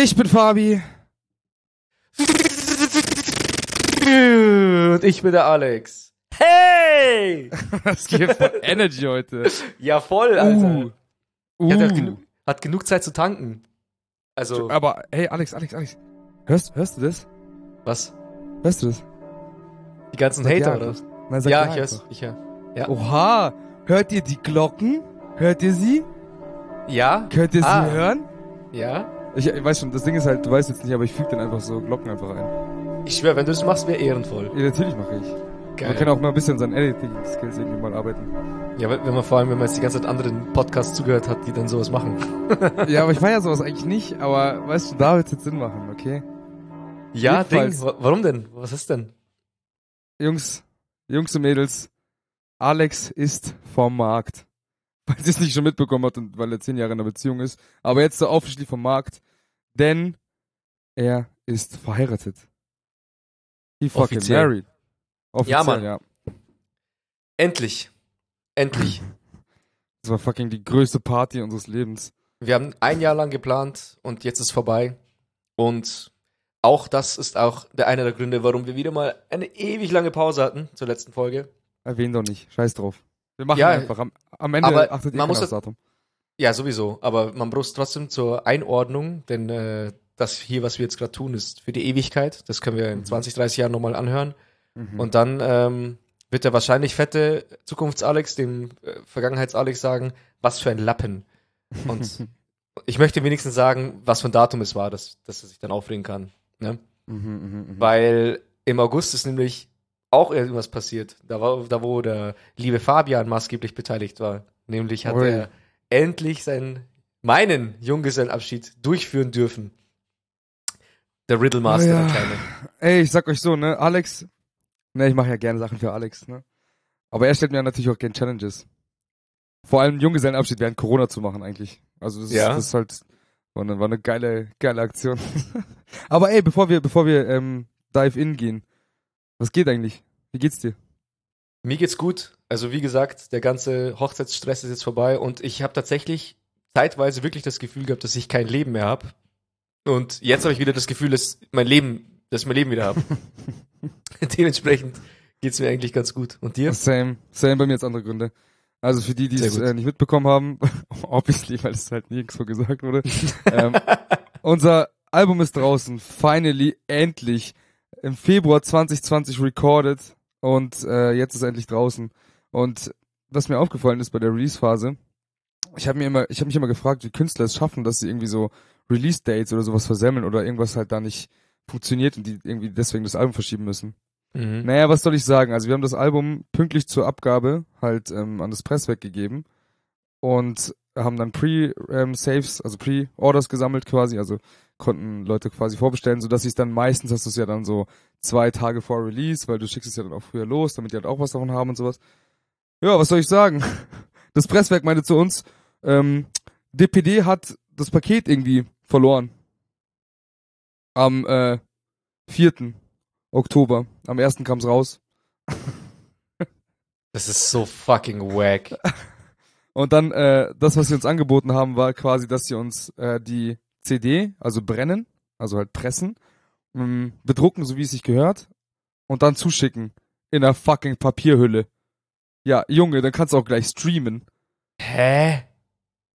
Ich bin Fabi. Und ich bin der Alex. Hey! Was gibt für Energy heute? Ja, voll, Alter. Uh. Ja, der hat, Uh. genu hat genug Zeit zu tanken. Also, Aber, hey, Alex, Alex, Alex. Hörst, hörst du das? was? Hörst du das? Die ganzen Sag Hater, ja oder? Nein, sag Ja, ja ich hör's. Ich hör. Ja. Oha. Hört ihr die Glocken? Hört ihr sie? Ja? Könnt ihr sie Ah. hören? Ja? Ich, ich weiß schon, das Ding ist halt, du weißt jetzt nicht, aber ich füge dann einfach so Glocken einfach ein. Ich schwör, wenn du das machst, wäre ehrenvoll. Ja, natürlich mache ich. Man kann Geil. auch mal ein bisschen an seinen Editing-Skills irgendwie mal arbeiten. Ja, wenn man vor allem, wenn man jetzt die ganze Zeit anderen Podcasts zugehört hat, die dann sowas machen. ja, aber ich war ja sowas eigentlich nicht, aber weißt du, da wird's jetzt Sinn machen, okay? Ja, Ding. Jedenfalls. Warum denn? Was ist denn? Jungs, Jungs und Mädels, Alex ist vom Markt. Weil sie es nicht schon mitbekommen hat und weil er zehn Jahre in einer Beziehung ist. Aber jetzt so offiziell vom Markt. Denn er ist verheiratet. He fucking Offiziell. married. Offiziell, Ja, Mann. ja. Endlich. Endlich. Das war fucking die größte Party unseres Lebens. Wir haben ein Jahr lang geplant und jetzt ist vorbei. Und auch das ist auch der eine der Gründe, warum wir wieder mal eine ewig lange Pause hatten zur letzten Folge. Erwähnt doch nicht. Scheiß drauf. Wir machen Ja, einfach. Am, am Ende aber achtet ihr man keiner muss das- Datum. Ja, sowieso. Aber man braucht trotzdem zur Einordnung, denn äh, das hier, was wir jetzt gerade tun, ist für die Ewigkeit. Das können wir in 20, 30 Jahren nochmal anhören. Mhm. Und dann ähm, wird der wahrscheinlich fette Zukunfts-Alex dem äh, Vergangenheits-Alex sagen, was für ein Lappen. Und ich möchte wenigstens sagen, was für ein Datum es war, dass, dass er sich dann aufregen kann. Ne? Mhm, mhm, mhm. Weil im August ist nämlich auch irgendwas passiert. Da, war, da wo der liebe Fabian maßgeblich beteiligt war. Nämlich hat Ui. er endlich seinen, meinen Junggesellenabschied durchführen dürfen. Der Riddle Master, Ja. der Kleine. Ey, ich sag euch so, ne, Alex, ne, ich mache ja gerne Sachen für Alex, ne. Aber er stellt mir natürlich auch gerne Challenges. Vor allem Junggesellenabschied während Corona zu machen eigentlich. Also das, Ja. ist, das ist halt war eine, war eine geile, geile Aktion. Aber ey, bevor wir, bevor wir ähm, dive in gehen, was geht eigentlich? Wie geht's dir? Mir geht's gut. Also wie gesagt, der ganze Hochzeitsstress ist jetzt vorbei und ich habe tatsächlich zeitweise wirklich das Gefühl gehabt, dass ich kein Leben mehr habe. Und jetzt habe ich wieder das Gefühl, dass mein Leben, dass ich mein Leben wieder habe. Dementsprechend geht's mir eigentlich ganz gut. Und dir? Same, same bei mir jetzt andere Gründe. Also für die, die es äh, nicht mitbekommen haben, obviously, weil es halt nirgendwo gesagt wurde, ähm, unser Album ist draußen, finally, endlich, im Februar 2020 recorded und äh, jetzt ist endlich draußen. Und was mir aufgefallen ist bei der Release-Phase, ich habe mir immer, ich habe mich immer gefragt, wie Künstler es schaffen, dass sie irgendwie so Release-Dates oder sowas versemmeln oder irgendwas halt da nicht funktioniert und die irgendwie deswegen das Album verschieben müssen. Mhm. Naja, was soll ich sagen? Also wir haben das Album pünktlich zur Abgabe halt ähm, an das Presswerk gegeben und haben dann Pre-Saves, also Pre-Orders gesammelt quasi, also konnten Leute quasi vorbestellen, sodass sie es dann meistens hast du es ja dann so zwei Tage vor Release, weil du schickst es ja dann auch früher los, damit die halt auch was davon haben und sowas. Ja, was soll ich sagen? Das Presswerk meinte zu uns, ähm, DPD hat das Paket irgendwie verloren. Am äh, 4. Oktober. Am 1. kam's raus. Das ist so fucking wack. Und dann, äh, das, was sie uns angeboten haben, war quasi, dass sie uns äh, die CD, also brennen, also halt pressen, mh, bedrucken, so wie es sich gehört, und dann zuschicken. In einer fucking Papierhülle. Ja, Junge, dann kannst du auch gleich streamen. Hä?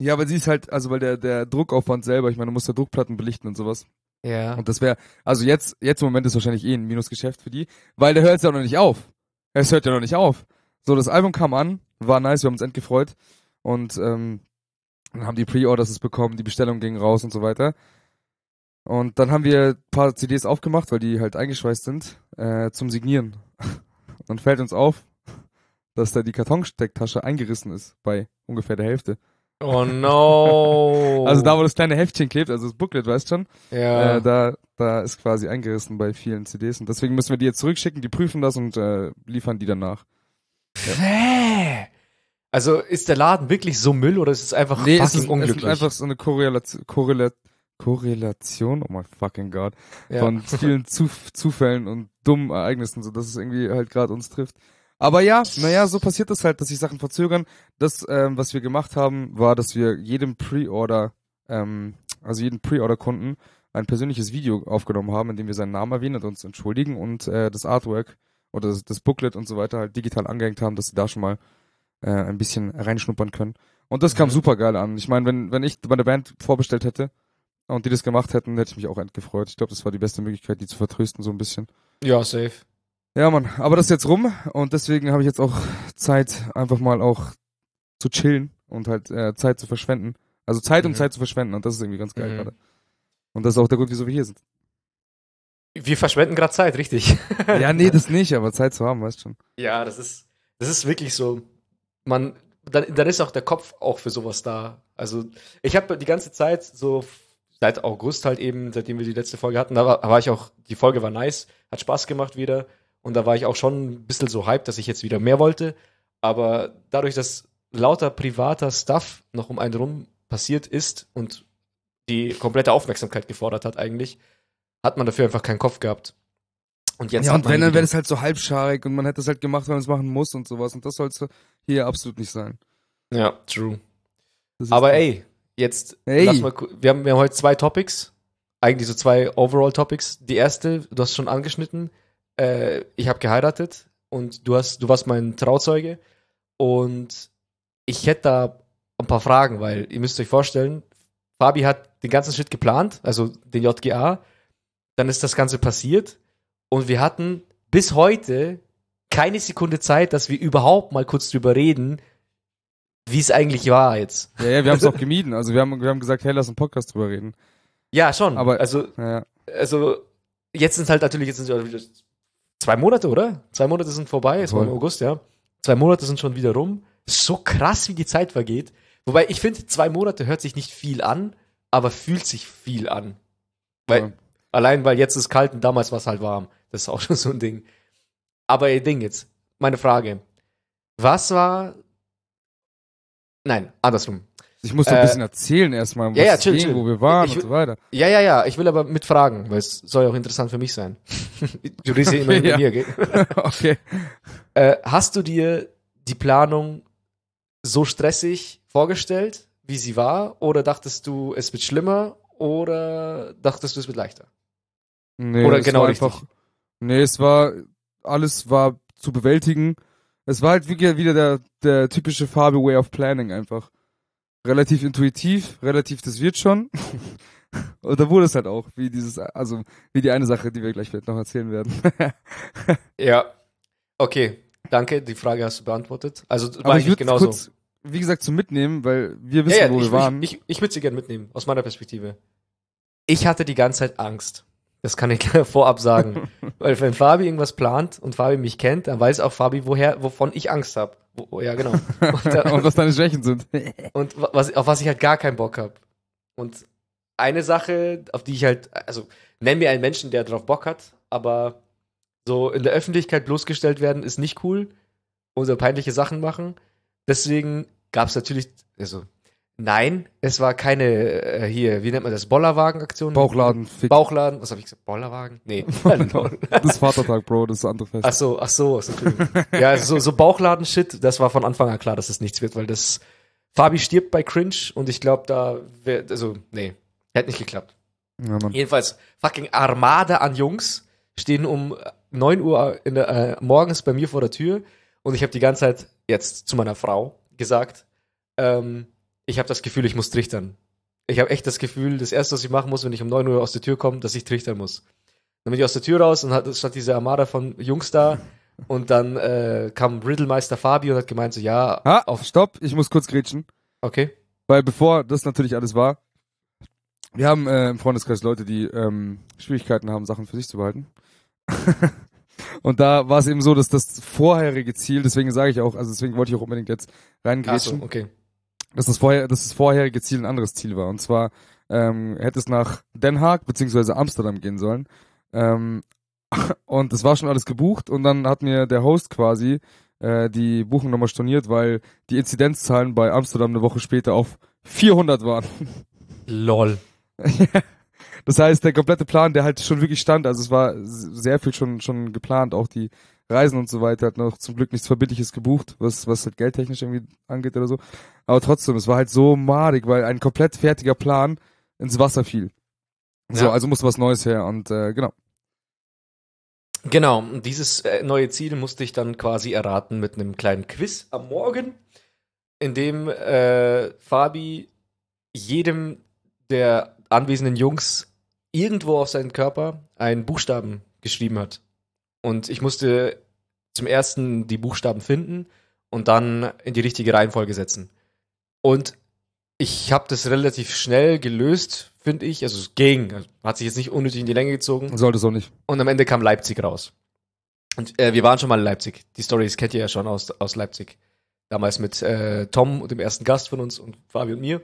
Ja, aber sie ist halt, also weil der, der Druckaufwand selber, ich meine, du musst ja Druckplatten belichten und sowas. Ja. Und das wäre, also jetzt, jetzt im Moment ist wahrscheinlich eh ein Minusgeschäft für die, weil der hört ja noch nicht auf. Es hört ja noch nicht auf. So, das Album kam an, war nice, wir haben uns endgefreut. Und ähm, dann haben die Pre-Orders es bekommen, die Bestellung ging raus und so weiter. Und dann haben wir ein paar CDs aufgemacht, weil die halt eingeschweißt sind, äh, zum Signieren. Und dann fällt uns auf, dass da die Kartonstecktasche eingerissen ist bei ungefähr der Hälfte. Oh no. Also da, wo das kleine Heftchen klebt, also das Booklet, weißt schon, ja. äh, da, da ist quasi eingerissen bei vielen CDs und deswegen müssen wir die jetzt zurückschicken, die prüfen das und äh, liefern die danach. Hä? Also ist der Laden wirklich so Müll oder ist es einfach Nee, fucking es ist, es unglücklich? ist einfach so eine Korrelation, Korrelat Korrelation, oh my fucking god, ja. von vielen Zuf Zufällen und dummen Ereignissen, so dass es irgendwie halt gerade uns trifft. Aber ja, naja, so passiert das halt, dass sich Sachen verzögern. Das, ähm, was wir gemacht haben, war, dass wir jedem Pre-Order ähm, also jeden Pre-Order-Kunden ein persönliches Video aufgenommen haben, in dem wir seinen Namen erwähnen und uns entschuldigen und äh, das Artwork oder das, das Booklet und so weiter halt digital angehängt haben, dass sie da schon mal äh, ein bisschen reinschnuppern können. Und das kam Mhm. super geil an. Ich meine, wenn, wenn ich meine Band vorbestellt hätte und die das gemacht hätten, hätte ich mich auch endgefreut. Ich glaube, das war die beste Möglichkeit, die zu vertrösten, so ein bisschen. Ja, safe. Ja, Mann, aber das ist jetzt rum und deswegen habe ich jetzt auch Zeit, einfach mal auch zu chillen und halt äh, Zeit zu verschwenden. Also Zeit, um Mhm. Zeit zu verschwenden und das ist irgendwie ganz geil Mhm. gerade. Und das ist auch der Grund, wieso wir hier sind. Wir verschwenden gerade Zeit, richtig. ja, nee, das nicht, aber Zeit zu haben, weißt schon. Ja, das ist, das ist wirklich so. Man, dann, dann ist auch der Kopf auch für sowas da. Also, ich habe die ganze Zeit so seit August halt eben, seitdem wir die letzte Folge hatten, da war, war ich auch, die Folge war nice, hat Spaß gemacht wieder. Und da war ich auch schon ein bisschen so hyped, dass ich jetzt wieder mehr wollte. Aber dadurch, dass lauter privater Stuff noch um einen rum passiert ist und die komplette Aufmerksamkeit gefordert hat eigentlich, hat man dafür einfach keinen Kopf gehabt. Und jetzt ja, und wenn, dann wäre das halt so halbscharig und man hätte es halt gemacht, weil man es machen muss und sowas. Und das soll's hier absolut nicht sein. Ja, true. Aber das. ey, jetzt Ey. lass mal, wir haben, wir haben heute zwei Topics, eigentlich so zwei Overall-Topics. Die erste, du hast schon angeschnitten, äh, ich habe geheiratet und du hast, du warst mein Trauzeuge und ich hätte da ein paar Fragen, weil ihr müsst euch vorstellen, Fabi hat den ganzen Shit geplant, also den JGA, dann ist das Ganze passiert und wir hatten bis heute keine Sekunde Zeit, dass wir überhaupt mal kurz drüber reden, wie es eigentlich war jetzt. Ja, ja, wir haben es auch gemieden. Also wir haben, wir haben gesagt, hey, lass einen Podcast drüber reden. Ja, schon. Aber- also, Ja, also jetzt sind halt natürlich jetzt sind zwei Monate, oder? Zwei Monate sind vorbei, jetzt war im. August, ja. Zwei Monate sind schon wieder rum. So krass, wie die Zeit vergeht. Wobei ich finde, zwei Monate hört sich nicht viel an, aber fühlt sich viel an. Weil, Ja. allein weil jetzt ist kalt und damals war es halt warm. Das ist auch schon so ein Ding. Aber ihr Ding jetzt, meine Frage. Was war. Nein, andersrum. Ich muss doch ein Äh, bisschen erzählen erstmal, ja, was ja, es chill, ging, chill. wo wir waren Ich und so weiter. Ja, ja, ja, ich will aber mit Fragen, weil es soll ja auch interessant für mich sein. du redest ja immer mit ja. mir, gell? okay. Äh, hast du dir die Planung so stressig vorgestellt, wie sie war? Oder dachtest du, es wird schlimmer? Oder dachtest du, es wird leichter? Nee, Oder es genau war richtig. einfach, Nee, es war, alles war zu bewältigen. Es war halt wieder, wieder der, der typische Farbe Way of Planning einfach. Relativ intuitiv, relativ, das wird schon. Und da wurde es halt auch, wie dieses, also, wie die eine Sache, die wir gleich vielleicht noch erzählen werden. Ja. Okay, danke, die Frage hast du beantwortet. Also war Aber ich würde genauso. kurz, wie gesagt, zum Mitnehmen, weil wir wissen, ja, ja, wo ich, wir waren. ich, ich, ich würde sie gerne mitnehmen, aus meiner Perspektive. Ich hatte die ganze Zeit Angst. Das kann ich vorab sagen. Weil wenn Fabi irgendwas plant und Fabi mich kennt, dann weiß auch Fabi, woher, wovon ich Angst habe. Wo, ja, genau. Und, da- und was deine Schwächen sind. und wa- was, auf was ich halt gar keinen Bock habe. Und eine Sache, auf die ich halt, also nenn mir einen Menschen, der drauf Bock hat, aber so in der Öffentlichkeit bloßgestellt werden ist nicht cool und so peinliche Sachen machen. Deswegen gab es natürlich, also nein, es war keine äh, hier, wie nennt man das, Bollerwagen-Aktion? Bauchladen, Fick. Bauchladen, was habe ich gesagt? Bollerwagen? Nee. Das ist Vatertag, Bro, das ist das andere Fest. Ach so, ach so, ach so ja, also so, so Bauchladen-Shit, das war von Anfang an klar, dass es nichts wird, weil das Fabi stirbt bei Cringe und ich glaube, da wär, also, nee, hätte nicht geklappt. Ja, Mann. Jedenfalls, fucking Armada an Jungs stehen um 9 Uhr in der, äh, morgens bei mir vor der Tür und ich habe die ganze Zeit jetzt zu meiner Frau gesagt, ähm, ich habe das Gefühl, ich muss trichtern. Ich habe echt das Gefühl, das erste, was ich machen muss, wenn ich um 9 Uhr aus der Tür komme, dass ich trichtern muss. Dann bin ich aus der Tür raus und hat, stand diese Armada von Jungs da und dann äh, kam Riddlemeister Fabi und hat gemeint so, ja, Ah, auf, stopp, ich muss kurz grätschen. okay. Weil bevor das natürlich alles war, wir haben äh, im Freundeskreis Leute, die ähm, Schwierigkeiten haben, Sachen für sich zu behalten. Und da war es eben so, dass das vorherige Ziel, deswegen sage ich auch, also deswegen wollte ich auch unbedingt jetzt reingrätschen, so, okay. Dass das, vorher, dass das vorherige Ziel ein anderes Ziel war. Und zwar ähm, hätte es nach Den Haag beziehungsweise Amsterdam gehen sollen. Ähm, und es war schon alles gebucht und dann hat mir der Host quasi äh, die Buchung nochmal storniert, weil die Inzidenzzahlen bei Amsterdam eine Woche später auf 400 waren. Lol. das heißt, der komplette Plan, der halt schon wirklich stand, also es war sehr viel schon schon geplant, auch die Reisen und so weiter, hat noch zum Glück nichts Verbindliches gebucht, was, was halt geldtechnisch irgendwie angeht oder so. Aber trotzdem, es war halt so madig, weil ein komplett fertiger Plan ins Wasser fiel. So, Ja. also musste was Neues her und äh, genau. Genau, und dieses äh, neue Ziel musste ich dann quasi erraten mit einem kleinen Quiz am Morgen, in dem äh, Fabi jedem der anwesenden Jungs irgendwo auf seinen Körper einen Buchstaben geschrieben hat. Und ich musste zum ersten die Buchstaben finden und dann in die richtige Reihenfolge setzen. Und ich habe das relativ schnell gelöst, finde ich. Also es ging, also hat sich jetzt nicht unnötig in die Länge gezogen. Sollte es auch nicht. Und am Ende kam Leipzig raus. Und äh, wir waren schon mal in Leipzig. Die Stories kennt ihr ja schon aus, aus Leipzig. Damals mit äh, Tom und dem ersten Gast von uns und Fabi und mir.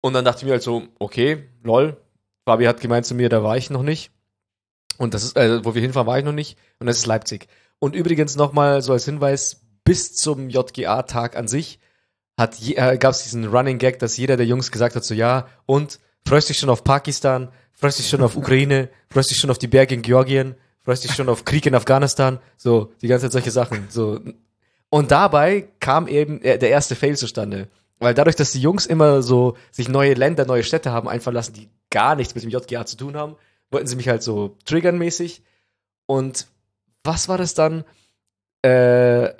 Und dann dachte ich mir halt so, okay, lol. Fabi hat gemeint zu mir, da war ich noch nicht. Und das ist, äh, wo wir hinfahren, war ich noch nicht. Und das ist Leipzig. Und übrigens nochmal so als Hinweis, bis zum JGA-Tag an sich äh, gab es diesen Running Gag, dass jeder der Jungs gesagt hat, so ja, und freust dich schon auf Pakistan, freust dich schon auf Ukraine, freust dich schon auf die Berge in Georgien, freust dich schon auf Krieg in Afghanistan, so die ganze Zeit solche Sachen. So. Und dabei kam eben der erste Fail zustande. Weil dadurch, dass die Jungs immer so sich neue Länder, neue Städte haben einfallen lassen, die gar nichts mit dem JGA zu tun haben, wollten sie mich halt so triggern mäßig. Und was war das dann? Äh,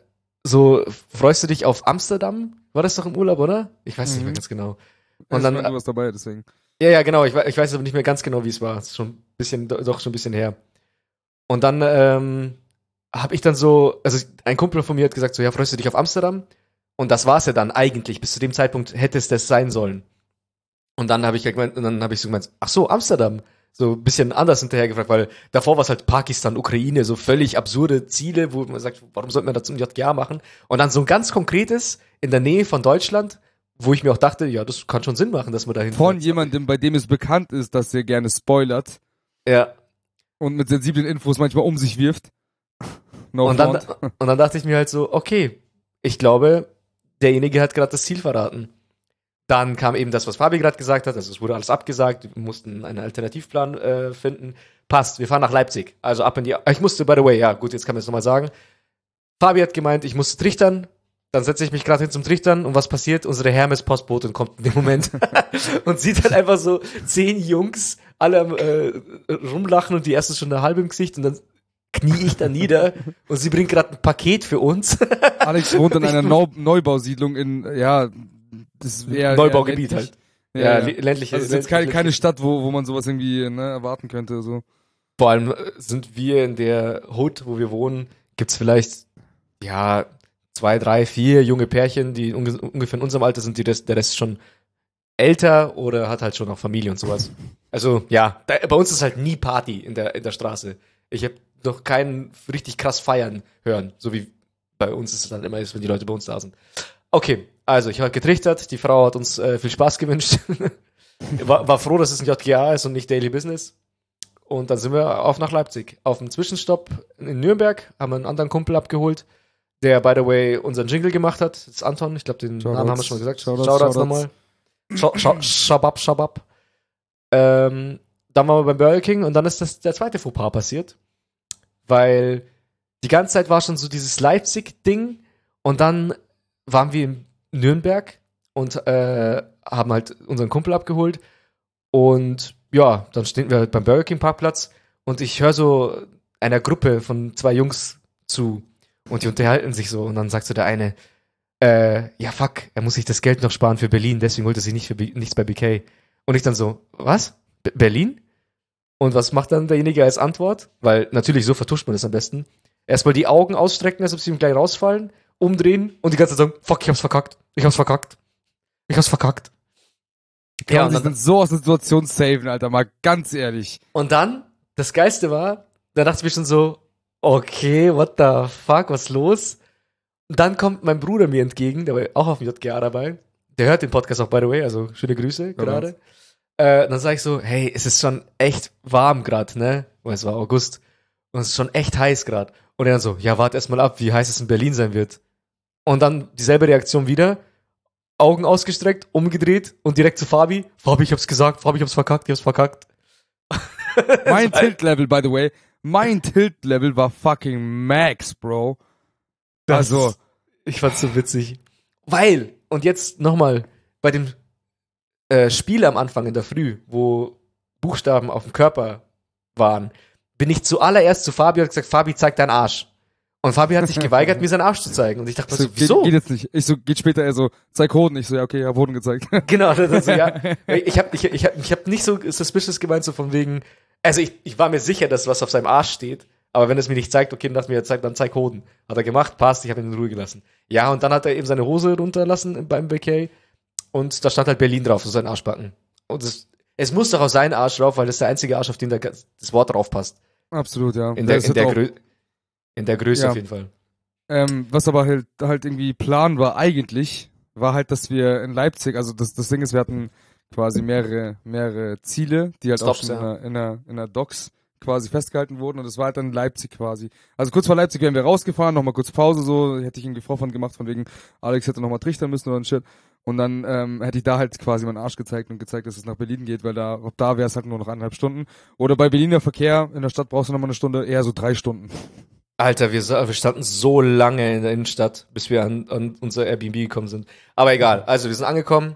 so, freust du dich auf Amsterdam? War das doch im Urlaub, oder? Ich weiß es nicht mehr Mhm. ganz genau. Und Und dann dann, du was dabei, deswegen. ja, ja, genau. Ich, ich weiß aber nicht mehr ganz genau, wie es war. Es ist schon ein bisschen, do- doch schon ein bisschen her. Und dann ähm, habe ich dann so, also ein Kumpel von mir hat gesagt, so, ja, freust du dich auf Amsterdam? Und das war's ja dann eigentlich. Bis zu dem Zeitpunkt hätte es das sein sollen. Und dann habe ich gemeint, und dann habe ich so gemeint, ach so, Amsterdam. So ein bisschen anders hinterher gefragt, weil davor war es halt Pakistan, Ukraine, so völlig absurde Ziele, wo man sagt, warum sollte man das zum JGA machen? Und dann so ein ganz konkretes in der Nähe von Deutschland, wo ich mir auch dachte, ja, das kann schon Sinn machen, dass man dahin Von jemandem, bei dem es bekannt ist, dass er gerne spoilert Ja. und mit sensiblen Infos manchmal um sich wirft. No Und dann, und dann dachte ich mir halt so, okay, ich glaube, derjenige hat gerade das Ziel verraten. Dann kam eben das, was Fabi gerade gesagt hat, also es wurde alles abgesagt, wir mussten einen Alternativplan äh, finden. Passt, wir fahren nach Leipzig. Also ab in die. Ich musste, by the way, ja, gut, jetzt kann man es nochmal sagen. Fabi hat gemeint, ich musste trichtern. Dann setze ich mich gerade hin zum Trichtern und was passiert? Unsere Hermes-Postbotin kommt in dem Moment und sieht halt einfach so zehn Jungs alle am äh, rumlachen und die erste schon eine halbe im Gesicht und dann knie ich da nieder und sie bringt gerade ein Paket für uns. Alex wohnt in einer Neu Neubausiedlung in, ja, das ist eher Neubaugebiet eher halt. Ja, Ja, ja. ländliche. Also es ist jetzt keine, keine Stadt, wo, wo man sowas irgendwie ne, erwarten könnte. So. Vor allem äh, sind wir in der Hood, wo wir wohnen, gibt's vielleicht, ja, zwei, drei, vier junge Pärchen, die unge ungefähr in unserem Alter sind, die Rest, der Rest schon älter oder hat halt schon auch Familie und sowas. Also, ja, da, bei uns ist halt nie Party in der, in der Straße. Ich habe noch keinen richtig krass feiern hören, so wie bei uns es dann immer ist, wenn die Leute bei uns da sind. Okay, also ich habe getrichtert, die Frau hat uns äh, viel Spaß gewünscht. war, war froh, dass es ein JGA ist und nicht Daily Business. Und dann sind wir auf nach Leipzig. Auf dem Zwischenstopp in Nürnberg haben wir einen anderen Kumpel abgeholt, der, by the way, unseren Jingle gemacht hat. Das ist Anton, ich glaube, den Shoutouts. Namen haben wir schon mal gesagt. Shoutouts, Shoutouts Shoutouts. nochmal. Scha- Shabab, Shabab. Ähm, dann waren wir beim Burger King und dann ist das der zweite Fauxpas passiert. Weil die ganze Zeit war schon so dieses Leipzig-Ding und dann waren wir in Nürnberg und äh, haben halt unseren Kumpel abgeholt und ja, dann stehen wir halt beim Burger King Parkplatz und ich höre so einer Gruppe von zwei Jungs zu und die unterhalten sich so und dann sagt so der eine, äh, ja fuck, er muss sich das Geld noch sparen für Berlin, deswegen holt er sich nicht für nichts bei BK. Und ich dann so, was? B Berlin? Und was macht dann derjenige als Antwort? Weil natürlich so vertuscht man das am besten. Erstmal die Augen ausstrecken, als ob sie ihm gleich rausfallen, umdrehen und die ganze Zeit sagen, fuck, ich hab's verkackt. Ich hab's verkackt. Ich hab's verkackt. Ja, und dann, so aus der Situation saven, Alter, mal ganz ehrlich. und dann, das Geiste war, da dachte ich mir schon so, okay, what the fuck, was los? Und dann kommt mein Bruder mir entgegen, der war auch auf dem JGA dabei. Der hört den Podcast auch, by the way, also schöne Grüße gerade. Äh, dann sage ich so, hey, es ist schon echt warm gerade, ne? Weil es war August. Und es ist schon echt heiß gerade. Und er dann so, ja, warte erst mal ab, wie heiß es in Berlin sein wird. Und dann dieselbe Reaktion wieder. Augen ausgestreckt, umgedreht und direkt zu Fabi. Fabi, ich hab's gesagt, Fabi, ich hab's verkackt, ich hab's verkackt. Mein Tilt-Level, by the way, mein Tilt-Level war fucking max, Bro. Das- also, Ich fand's so witzig. Weil, und jetzt nochmal, bei dem äh, Spiel am Anfang in der Früh, wo Buchstaben auf dem Körper waren, bin ich zuallererst zu Fabi und gesagt, Fabi, zeig deinen Arsch. Und Fabi hat sich geweigert, mir seinen Arsch zu zeigen. Und ich dachte, so, so, geht, wieso? geht jetzt nicht. Ich so, geht später eher so, zeig Hoden. Ich so, ja, okay, ja, Hoden gezeigt. Genau, das ist so, ja. Ich habe ich, ich hab, ich hab nicht so suspicious gemeint, so von wegen, also ich, ich war mir sicher, dass was auf seinem Arsch steht, aber wenn es mir nicht zeigt, okay, dann lass mir jetzt zeigt, dann zeig Hoden. Hat er gemacht, passt, ich habe ihn in Ruhe gelassen. Ja, und dann hat er eben seine Hose runterlassen beim Vacay und da stand halt Berlin drauf, so sein Arschbacken. Und es, es muss doch auch sein Arsch drauf, weil das ist der einzige Arsch, auf den der, das Wort drauf passt. Absolut, ja. In der, Das in der, auch- Grö in der Größe Ja. auf jeden Fall. Ähm, was aber halt, halt irgendwie Plan war eigentlich, war halt, dass wir in Leipzig, also das, das Ding ist, wir hatten quasi mehrere, mehrere Ziele, die halt auch Stops, schon in, ja. der, in, der, in der Docs quasi festgehalten wurden und es war halt dann Leipzig quasi. Also kurz vor Leipzig wären wir rausgefahren, nochmal kurz Pause so, hätte ich irgendwie Vorfand gemacht, von wegen Alex hätte nochmal trichtern müssen oder ein Shit. Und dann ähm, hätte ich da halt quasi meinen Arsch gezeigt und gezeigt, dass es nach Berlin geht, weil da, ab da wäre es halt nur noch eineinhalb Stunden. Oder bei Berliner Verkehr in der Stadt brauchst du nochmal eine Stunde, eher so drei Stunden. Alter, wir, wir standen so lange in der Innenstadt, bis wir an, an unser Airbnb gekommen sind. Aber egal, also wir sind angekommen.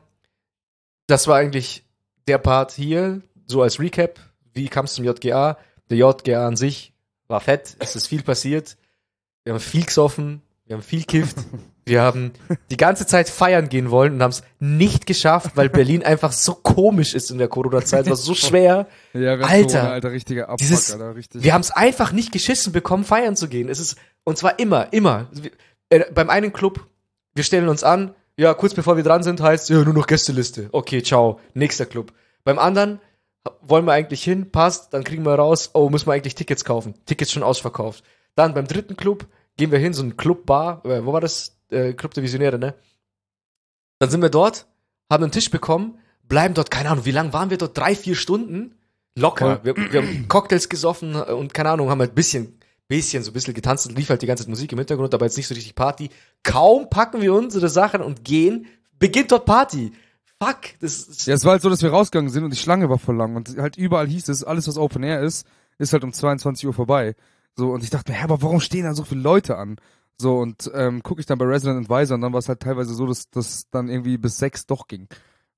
Das war eigentlich der Part hier, so als Recap. Wie kam es zum JGA? Der JGA an sich war fett, es ist viel passiert. Wir haben viel gesoffen, wir haben viel kifft. Wir haben die ganze Zeit feiern gehen wollen und haben es nicht geschafft, weil Berlin einfach so komisch ist in der Corona-Zeit. Es war so schwer. Ja, Alter, Corona, Alter, richtiger Abfuck, dieses- Alter, richtig. Wir haben es einfach nicht geschissen bekommen, feiern zu gehen. Es ist, und zwar immer, immer. Äh, beim einen Club, wir stellen uns an, ja, kurz bevor wir dran sind, heißt, ja, nur noch Gästeliste. Okay, ciao, nächster Club. Beim anderen wollen wir eigentlich hin, passt, dann kriegen wir raus, oh, müssen wir eigentlich Tickets kaufen. Tickets schon ausverkauft. Dann beim dritten Club gehen wir hin, so ein Clubbar, äh, wo war das? Äh, Club der Visionäre, ne? Dann sind wir dort, haben einen Tisch bekommen, bleiben dort, keine Ahnung, wie lange waren wir dort? Drei, vier Stunden? Locker. Wir, wir haben Cocktails gesoffen und keine Ahnung, haben halt ein bisschen, bisschen, so ein bisschen getanzt und lief halt die ganze Zeit Musik im Hintergrund, aber jetzt nicht so richtig Party. Kaum packen wir unsere Sachen und gehen, beginnt dort Party. Fuck, das ist, Ja, es war halt so, dass wir rausgegangen sind und die Schlange war voll lang und halt überall hieß es, alles was Open Air ist, ist halt um 22 Uhr vorbei. So, und ich dachte mir, hä, aber warum stehen da so viele Leute an? So, und ähm, gucke ich dann bei Resident Advisor und dann war es halt teilweise so, dass das dann irgendwie bis sechs doch ging.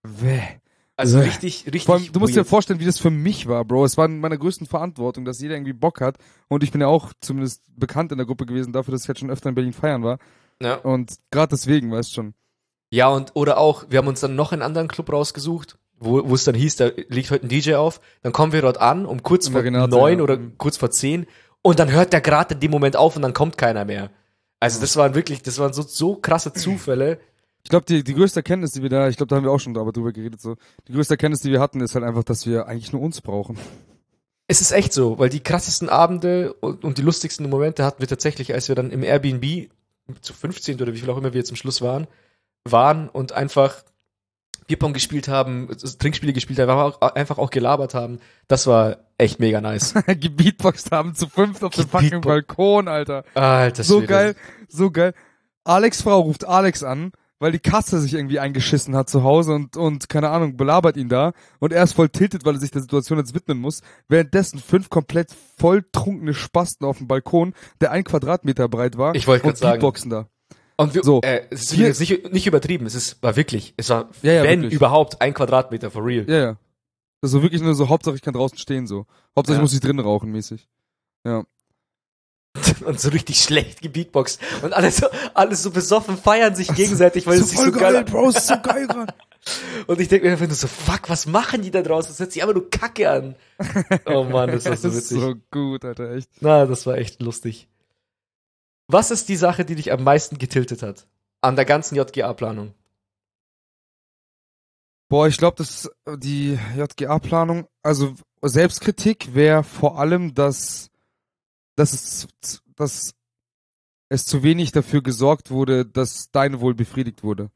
Wäh. also Äh. richtig, richtig. Vor allem, du musst dir vorstellen, wie das für mich war, Bro. Es war in meiner größten Verantwortung, dass jeder irgendwie Bock hat. Und ich bin ja auch zumindest bekannt in der Gruppe gewesen dafür, dass ich halt schon öfter in Berlin feiern war. Ja. Und gerade deswegen, weißt schon. Ja, und oder auch, wir haben uns dann noch einen anderen Club rausgesucht, wo, wo es dann hieß, da liegt heute ein DJ auf. Dann kommen wir dort an, um kurz vor neun ja. oder kurz vor zehn. Und dann hört der gerade in dem Moment auf und dann kommt keiner mehr. Also das waren wirklich, das waren so, so krasse Zufälle. Ich glaube, die, die größte Erkenntnis, die wir da, ich glaube, da haben wir auch schon aber drüber geredet, so. Die größte Erkenntnis, die wir hatten, ist halt einfach, dass wir eigentlich nur uns brauchen. Es ist echt so, weil die krassesten Abende und, und die lustigsten Momente hatten wir tatsächlich, als wir dann im Airbnb zu 15 oder wie viel auch immer wir jetzt am Schluss waren, waren und einfach Bierpong gespielt haben, Trinkspiele gespielt haben, aber auch, einfach auch gelabert haben. Das war echt mega nice. Gebeatboxt haben zu fünft auf dem fucking Balkon, Alter. Alter, so geil, so geil. Alex Frau ruft Alex an, weil die Katze sich irgendwie eingeschissen hat zu Hause und, und keine Ahnung, belabert ihn da. Und er ist voll tiltet, weil er sich der Situation jetzt widmen muss. Währenddessen fünf komplett volltrunkene Spasten auf dem Balkon, der ein Quadratmeter breit war. Ich wollte grad sagen. Beatboxen da. Und wir, So. äh, es ist Wir- nicht, nicht übertrieben, es ist, war wirklich, es war, Ja, ja, wenn wirklich. überhaupt, ein Quadratmeter, for real. Ja, ja. Das ist so wirklich nur so, Hauptsache ich kann draußen stehen, so. Hauptsache Ja. ich muss nicht drinnen rauchen, mäßig. Ja. Und so richtig schlecht gebeatboxt. Und alle so, alle so besoffen feiern sich gegenseitig, weil es sich so geil, Bro, ist so geil gerade. Und ich denke mir einfach nur so, fuck, was machen die da draußen? Das hört sich einfach nur kacke an. Oh Mann, das war Das so ist witzig. so gut, Alter, echt. Na, das war echt lustig. Was ist die Sache, die dich am meisten getiltet hat? An der ganzen JGA-Planung. Boah, ich glaube, dass die JGA-Planung, also Selbstkritik wäre vor allem, dass, dass es, dass es zu wenig dafür gesorgt wurde, dass dein Wohl befriedigt wurde.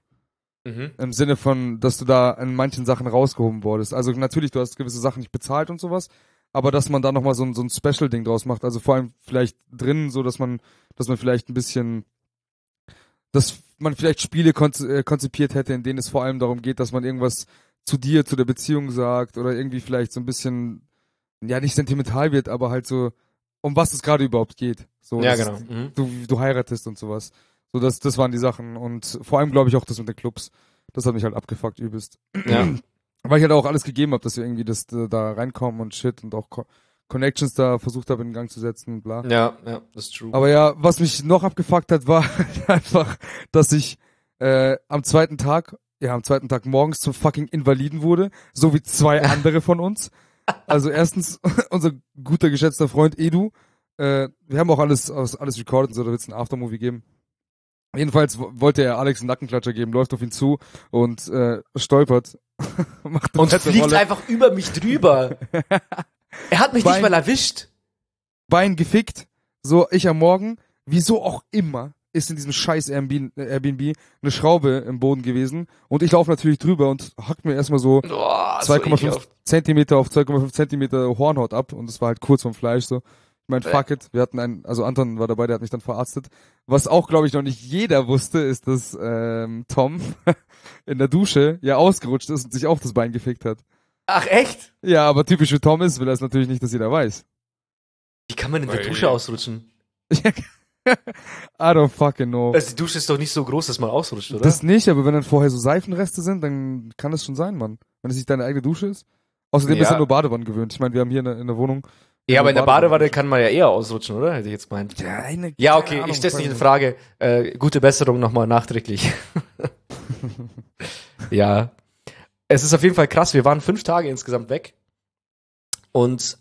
Mhm. Im Sinne von, dass du da in manchen Sachen rausgehoben wurdest. Also natürlich, du hast gewisse Sachen nicht bezahlt und sowas, aber dass man da nochmal so ein, so ein Special-Ding draus macht. Also vor allem vielleicht drinnen, so dass man, dass man vielleicht ein bisschen, dass man vielleicht Spiele äh, konzipiert hätte, in denen es vor allem darum geht, dass man irgendwas zu dir, zu der Beziehung sagt oder irgendwie vielleicht so ein bisschen, ja, nicht sentimental wird, aber halt so um was es gerade überhaupt geht. So, Ja, genau. Mhm. Du, du heiratest und sowas. So, das, das waren die Sachen. Und vor allem glaube ich auch das mit den Clubs. Das hat mich halt abgefuckt übelst. Ja. Weil ich halt auch alles gegeben habe, dass wir irgendwie das äh, da reinkommen und shit und auch Connections da versucht habe in Gang zu setzen und bla. ja, ja, das ist true. Aber ja, was mich noch abgefuckt hat, war einfach, dass ich äh, am zweiten Tag, ja, am zweiten Tag morgens zum fucking Invaliden wurde, so wie zwei andere von uns. Also erstens, unser guter, geschätzter Freund Edu, äh, wir haben auch alles, alles recorded und so, da wird es ein Aftermovie geben. Jedenfalls wo- wollte er Alex einen Nackenklatscher geben, läuft auf ihn zu und äh, stolpert. Macht Und fliegt Rolle. einfach über mich drüber. Er hat mich Bein- nicht mal erwischt. Bein gefickt. So, ich am Morgen, wieso auch immer, ist in diesem scheiß Airbnb, eine Schraube im Boden gewesen. Und ich laufe natürlich drüber und hack mir erstmal so Boah, so 2,5 ekelhaft. Zentimeter auf 2,5 Zentimeter Hornhaut ab. Und das war halt kurz vom Fleisch so. Ich mein, Äh. fuck it. Wir hatten einen, also Anton war dabei, der hat mich dann verarztet. Was auch, glaube ich, noch nicht jeder wusste, ist, dass ähm, Tom in der Dusche ja ausgerutscht ist und sich auch das Bein gefickt hat. Ach echt? Ja, aber typisch für Tom ist, will er es natürlich nicht, dass jeder weiß. Wie kann man in der Ey. Dusche ausrutschen? I don't fucking know. Also die Dusche ist doch nicht so groß, dass man ausrutscht, oder? Das nicht, aber wenn dann vorher so Seifenreste sind, dann kann das schon sein, Mann. Wenn es nicht deine eigene Dusche ist. Außerdem Ja. ist er nur Badewannen gewöhnt. Ich meine, wir haben hier in der, in der Wohnung. ja, aber in der Badewanne Badewanne kann man ja eher ausrutschen, oder? Hätte ich jetzt gemeint. Ja, eine, Ja, okay, Ahnung, ich stell's nicht in Frage. Äh, gute Besserung nochmal nachträglich. ja. Es ist auf jeden Fall krass. Wir waren fünf Tage insgesamt weg. Und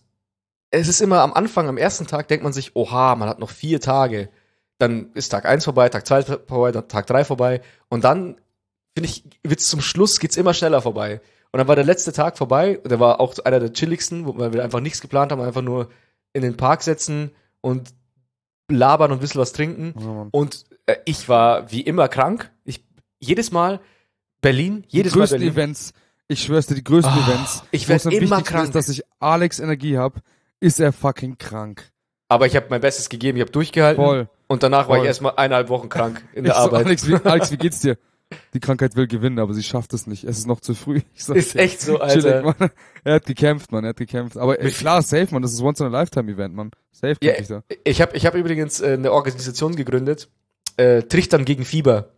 es ist immer am Anfang, am ersten Tag denkt man sich, oha, man hat noch vier Tage. Dann ist Tag eins vorbei, Tag zwei vorbei, dann Tag drei vorbei. Und dann, finde ich, wird's zum Schluss geht's immer schneller vorbei. Und dann war der letzte Tag vorbei. Der war auch einer der chilligsten, weil wir einfach nichts geplant haben, einfach nur in den Park setzen und labern und ein bisschen was trinken. Ja. Und äh, ich war wie immer krank. Ich jedes Mal Berlin, Die jedes Mal größten Berlin. Events, ich schwör's dir, die größten Ah, Events. ich wo werd es am immer krank. Ist, dass ich Alex Energie hab, ist er fucking krank. Aber ich habe mein Bestes gegeben, ich habe durchgehalten. Voll. Und danach war Voll. ich erstmal eineinhalb Wochen krank in Ich der so, Arbeit. Alex, wie, Alex, wie geht's dir? Die Krankheit will gewinnen, aber sie schafft es nicht. Es ist noch zu früh. Ich ist dir. echt so, Chillig, Alter. Mann. Er hat gekämpft, Mann. Er hat gekämpft. Aber Mit- klar, safe, Mann. Das ist once in a lifetime Event, Mann. Safe Ja, ich da. Ich habe ich hab übrigens äh, eine Organisation gegründet, äh, Trichtern gegen Fieber.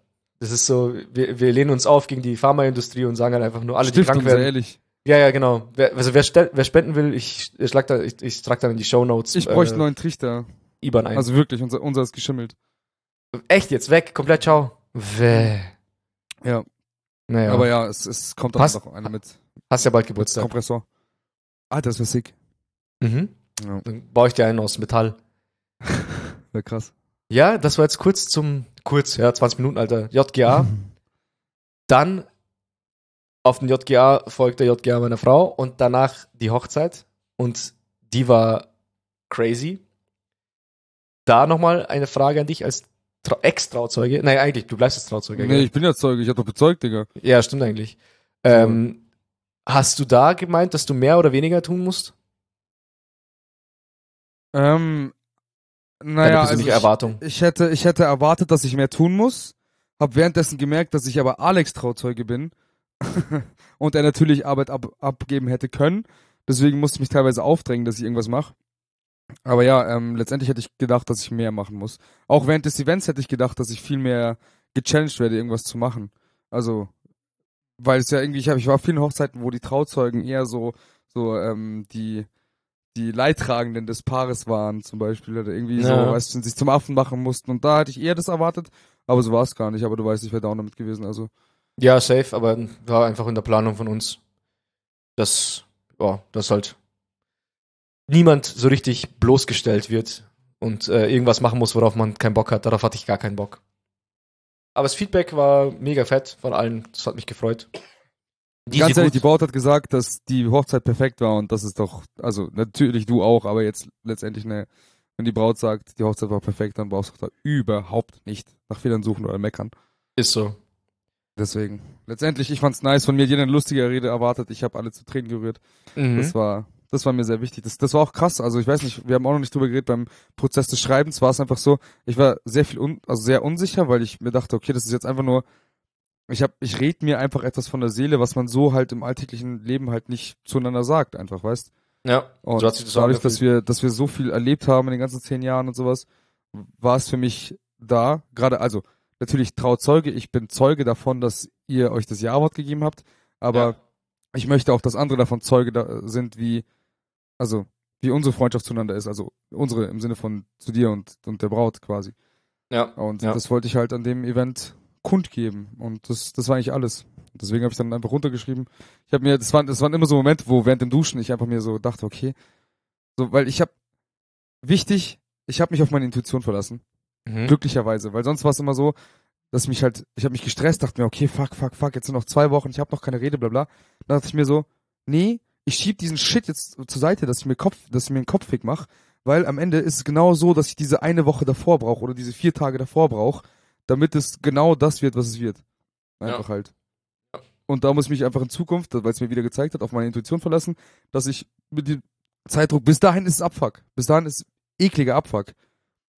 Das ist so, wir, wir lehnen uns auf gegen die Pharmaindustrie und sagen halt einfach nur alle, die Stiftung, krank sehr werden. ehrlich. Ja, ja, genau. Wer, also wer, wer spenden will, ich, ich schlag da, ich, ich trag dann in die Shownotes Ich bräuchte einen äh, neuen Trichter. IBAN ein. Also wirklich, unser, unser ist geschimmelt. echt jetzt weg, komplett ciao. Wäh. Ja. Naja, Aber ja, es, es kommt auch noch einer mit, hast ja bald Geburtstag. Kompressor. Alter, das wär sick. Mhm. Ja, Dann baue ich dir einen aus Metall. wär krass. Ja, das war jetzt kurz zum, kurz, ja, 20 Minuten, Alter. JGA. Dann auf den JGA folgt der JGA meiner Frau und danach die Hochzeit. Und die war crazy. Da nochmal eine Frage an dich als Trau Ex-Trauzeuge. Nein, eigentlich, du bleibst jetzt Trauzeuge. Nee, gell? ich bin ja Zeuge. Ich hab doch bezeugt, Digga. Ja, stimmt eigentlich. Ähm, hast du da gemeint, dass du mehr oder weniger tun musst? Ähm, naja, also ich, Erwartung. ich hätte, ich hätte erwartet, dass ich mehr tun muss. Hab währenddessen gemerkt, dass ich aber Alex Trauzeuge bin. und er natürlich Arbeit ab, abgeben hätte können. Deswegen musste ich mich teilweise aufdrängen, dass ich irgendwas mache. Aber ja, ähm, letztendlich hätte ich gedacht, dass ich mehr machen muss. Auch während des Events hätte ich gedacht, dass ich viel mehr gechallenged werde, irgendwas zu machen. Also, weil es ja irgendwie, ich, hab, ich war auf vielen Hochzeiten, wo die Trauzeugen eher so, so ähm, die, die Leidtragenden des Paares waren, zum Beispiel, oder irgendwie Ja. so, weißt du, sich zum Affen machen mussten. Und da hatte ich eher das erwartet, aber so war es gar nicht. Aber du weißt, ich wäre down damit gewesen. Also, Ja, safe, aber war einfach in der Planung von uns, dass, ja, dass halt niemand so richtig bloßgestellt wird und äh, irgendwas machen muss, worauf man keinen Bock hat. Darauf hatte ich gar keinen Bock. Aber das Feedback war mega fett von allen. Das hat mich gefreut. Die ganz ehrlich, die. Braut hat gesagt, dass die Hochzeit perfekt war und das ist doch, also natürlich du auch, aber jetzt letztendlich ne, wenn die Braut sagt, die Hochzeit war perfekt, dann brauchst du da überhaupt nicht nach Fehlern suchen oder meckern. Ist so. Deswegen. Letztendlich, ich fand's nice, von mir jeder eine lustige Rede erwartet, ich habe alle zu Tränen gerührt. Mhm. Das war, das war mir sehr wichtig. Das, das war auch krass. Also ich weiß nicht, wir haben auch noch nicht drüber geredet beim Prozess des Schreibens. War es einfach so, ich war sehr viel, un, also sehr unsicher, weil ich mir dachte, okay, das ist jetzt einfach nur, ich hab, ich red mir einfach etwas von der Seele, was man so halt im alltäglichen Leben halt nicht zueinander sagt, einfach, weißt. Ja, Und so hat sich das dadurch, dass wir, dass wir so viel erlebt haben in den ganzen zehn Jahren und sowas, war es für mich da, gerade, also natürlich Trauzeuge, ich bin Zeuge davon, dass ihr euch das Ja-Wort gegeben habt, aber ja. ich möchte auch, dass andere davon Zeuge da sind, wie, also, wie unsere Freundschaft zueinander ist, also unsere im Sinne von zu dir und, und der Braut quasi. ja. Und Ja. das wollte ich halt an dem Event kundgeben. Und das, das war eigentlich alles. Deswegen habe ich dann einfach runtergeschrieben. Ich habe mir, das waren, das waren immer so Momente, wo während dem Duschen ich einfach mir so dachte, okay, so, weil ich habe, wichtig, ich habe mich auf meine Intuition verlassen. Mhm. Glücklicherweise, weil sonst war es immer so, dass mich halt, ich habe mich gestresst, dachte mir, okay, fuck, fuck, fuck, jetzt sind noch zwei Wochen, ich habe noch keine Rede, bla bla. Dann dachte ich mir so, nee, ich schieb diesen Shit jetzt zur Seite, dass ich mir Kopf, dass ich mir einen Kopf fick mach, weil am Ende ist es genau so, dass ich diese eine Woche davor brauche oder diese vier Tage davor brauche, damit es genau das wird, was es wird. Einfach halt. Ja. Und da muss ich mich einfach in Zukunft, weil es mir wieder gezeigt hat, auf meine Intuition verlassen, dass ich mit dem Zeitdruck, bis dahin ist es Abfuck. Bis dahin ist ekliger Abfuck.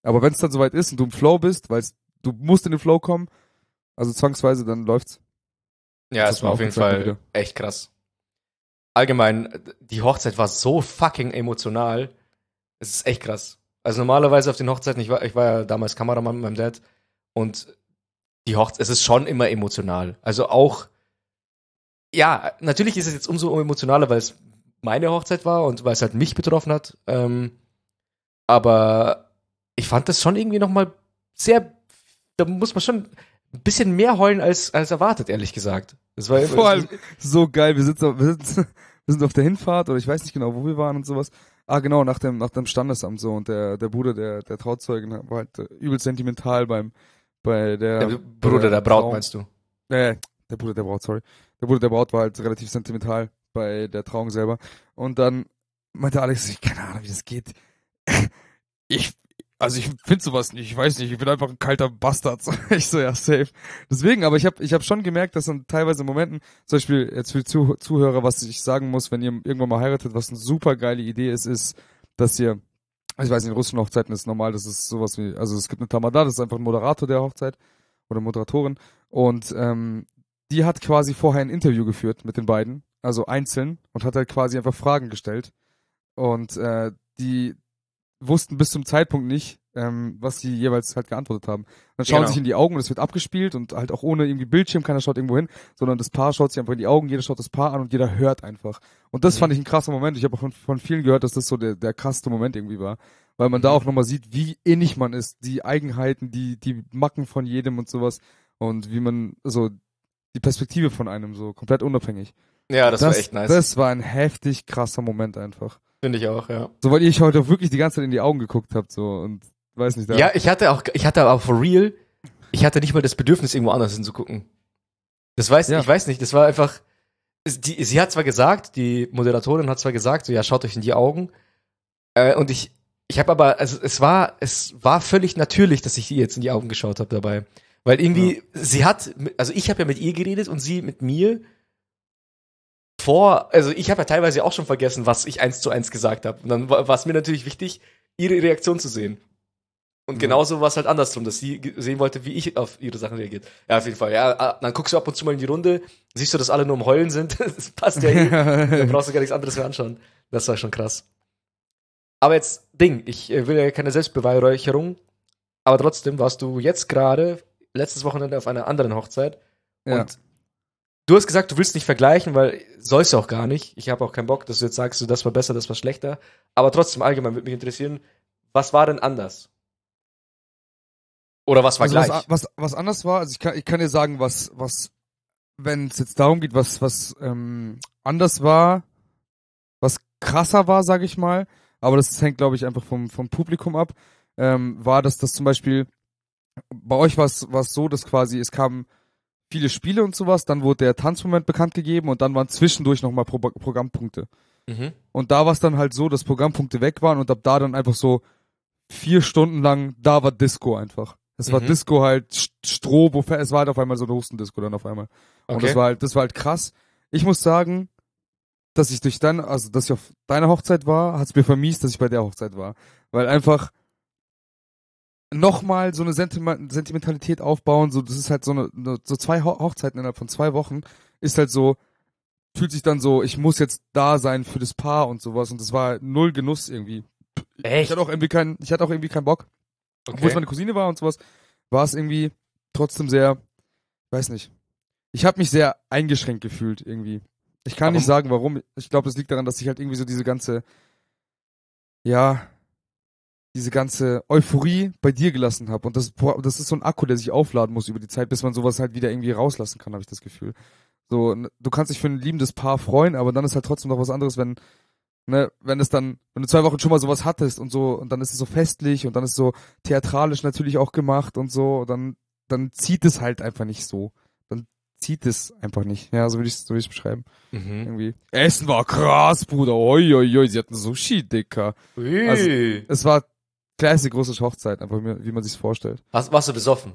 Aber wenn es dann soweit ist und du im Flow bist, weil du musst in den Flow kommen, also zwangsweise, dann läuft's. Ja, Das es war auf jeden Fall wieder. echt krass. Allgemein, die Hochzeit war so fucking emotional. Es ist echt krass. Also normalerweise auf den Hochzeiten, ich war, ich war ja damals Kameramann mit meinem Dad und die Hochzeit, es ist schon immer emotional. Also auch, ja, natürlich ist es jetzt umso emotionaler, weil es meine Hochzeit war und weil es halt mich betroffen hat. Ähm, aber ich fand das schon irgendwie nochmal sehr, da muss man schon ein bisschen mehr heulen als, als erwartet, ehrlich gesagt. Das war Vor allem so geil, wir sitzen, wir sitzen, wir sind auf der Hinfahrt oder ich weiß nicht genau, wo wir waren und sowas. Ah, genau, nach dem, nach dem Standesamt so und der, der Bruder der, der Trauzeugin war halt äh, übel sentimental beim, bei der, Der Bruder der Braut, Trauung. meinst du? Äh, der Bruder der Braut, sorry. Der Bruder der Braut war halt relativ sentimental bei der Trauung selber. Und dann meinte Alex, ich keine Ahnung, wie das geht. Ich, also ich finde sowas nicht, ich weiß nicht, ich bin einfach ein kalter Bastard. Ich so, ja, safe. Deswegen, aber ich habe ich hab schon gemerkt, dass dann teilweise Momenten, zum Beispiel jetzt für die Zuh Zuhörer, was ich sagen muss, wenn ihr irgendwann mal heiratet, was eine super geile Idee ist, ist, dass ihr, ich weiß nicht, in russischen Hochzeiten ist normal, das ist sowas wie, also es gibt eine Tamada, das ist einfach ein Moderator der Hochzeit oder Moderatorin. Und ähm, die hat quasi vorher ein Interview geführt mit den beiden, also einzeln und hat halt quasi einfach Fragen gestellt. Und äh, die wussten bis zum Zeitpunkt nicht, ähm, was sie jeweils halt geantwortet haben. Dann schauen Genau. sich in die Augen und es wird abgespielt und halt auch ohne irgendwie Bildschirm, keiner schaut irgendwo hin, sondern das Paar schaut sich einfach in die Augen, jeder schaut das Paar an und jeder hört einfach. Und das Mhm. fand ich ein krasser Moment. Ich habe auch von, von vielen gehört, dass das so der, der krasseste Moment irgendwie war. Weil man da Mhm. auch nochmal sieht, wie innig man ist, die Eigenheiten, die, die Macken von jedem und sowas und wie man, so die Perspektive von einem so komplett unabhängig. Ja, das, war echt nice. Das war ein heftig krasser Moment einfach. Finde ich auch, ja. So, weil euch heute auch wirklich die ganze Zeit in die Augen geguckt habt, so, und weiß nicht, da. Ja, ich hatte auch, ich hatte aber for real, ich hatte nicht mal das Bedürfnis, irgendwo anders hinzugucken. Das weiß, Ja. ich weiß nicht, das war einfach, die, sie hat zwar gesagt, die Moderatorin hat zwar gesagt, so, ja, schaut euch in die Augen, äh, und ich, ich habe aber, also es war, es war völlig natürlich, dass ich ihr jetzt in die Augen geschaut habe dabei. Weil irgendwie, sie hat, also ich habe ja mit ihr geredet und sie mit mir vor, also ich habe ja teilweise auch schon vergessen, was ich eins zu eins gesagt habe. Und dann war es mir natürlich wichtig, ihre Reaktion zu sehen. Und genauso war es halt andersrum, dass sie sehen wollte, wie ich auf ihre Sachen reagiert. Ja, auf jeden Fall. Ja, ah, dann guckst du ab und zu mal in die Runde, siehst du, dass alle nur am Heulen sind. Das passt ja eh. Da brauchst du gar nichts anderes mehr anschauen. Das war schon krass. Aber jetzt, Ding, ich äh, will ja keine Selbstbeweihräucherung, aber trotzdem warst du jetzt gerade, letztes Wochenende auf einer anderen Hochzeit ja. und du hast gesagt, du willst nicht vergleichen, weil sollst du auch gar nicht. Ich habe auch keinen Bock, dass du jetzt sagst, das war besser, das war schlechter. Aber trotzdem allgemein würde mich interessieren, was war denn anders? Oder was war also gleich? was, was, was anders war, also ich kann, ich kann dir sagen, was, was, wenn es jetzt darum geht, was, was ähm, anders war, was krasser war, sage ich mal, aber das hängt, glaube ich, einfach vom, vom Publikum ab, ähm, war, dass das zum Beispiel, bei euch war es so, dass quasi, es kamen viele Spiele und sowas, dann wurde der Tanzmoment bekannt gegeben und dann waren zwischendurch nochmal Pro Programmpunkte. mhm. Und da war es dann halt so, dass Programmpunkte weg waren und ab da dann einfach so vier Stunden lang, da war Disco einfach. Es war Mhm. Disco halt, St- Strobo, es war halt auf einmal so eine Hustendisco dann auf einmal. Und Okay. das war halt, das war halt krass. Ich muss sagen, dass ich durch deine, also dass ich auf deiner Hochzeit war, hat es mir vermiest, dass ich bei der Hochzeit war. Weil einfach nochmal so eine Sentima Sentimentalität aufbauen, so, das ist halt so eine, so zwei Ho Hochzeiten innerhalb von zwei Wochen, ist halt so fühlt sich dann so, ich muss jetzt da sein für das Paar und sowas und das war null Genuss irgendwie. Ich Echt? hatte auch irgendwie keinen, ich hatte auch irgendwie keinen Bock. Obwohl es meine Cousine war und sowas, war es irgendwie trotzdem sehr, weiß nicht. Ich habe mich sehr eingeschränkt gefühlt irgendwie. Ich kann Aber- nicht sagen, warum. Ich glaube, das liegt daran, dass ich halt irgendwie so diese ganze, ja, diese ganze Euphorie bei dir gelassen habe. Und das, das ist so ein Akku, der sich aufladen muss über die Zeit, bis man sowas halt wieder irgendwie rauslassen kann, habe ich das Gefühl. So, du kannst dich für ein liebendes Paar freuen, aber dann ist halt trotzdem noch was anderes, wenn, ne, wenn es dann, wenn du zwei Wochen schon mal sowas hattest und so, und dann ist es so festlich und dann ist es so theatralisch natürlich auch gemacht und so, dann, dann zieht es halt einfach nicht so. Dann zieht es einfach nicht. Ja, so würde ich es so würd beschreiben. Mhm. Irgendwie. Essen war krass, Bruder. Oi, oi, oi, sie hatten Sushi, Dicker. Ui. Also- Es war klasse große Hochzeit, einfach wie, wie man sich's vorstellt. Hast, warst du besoffen?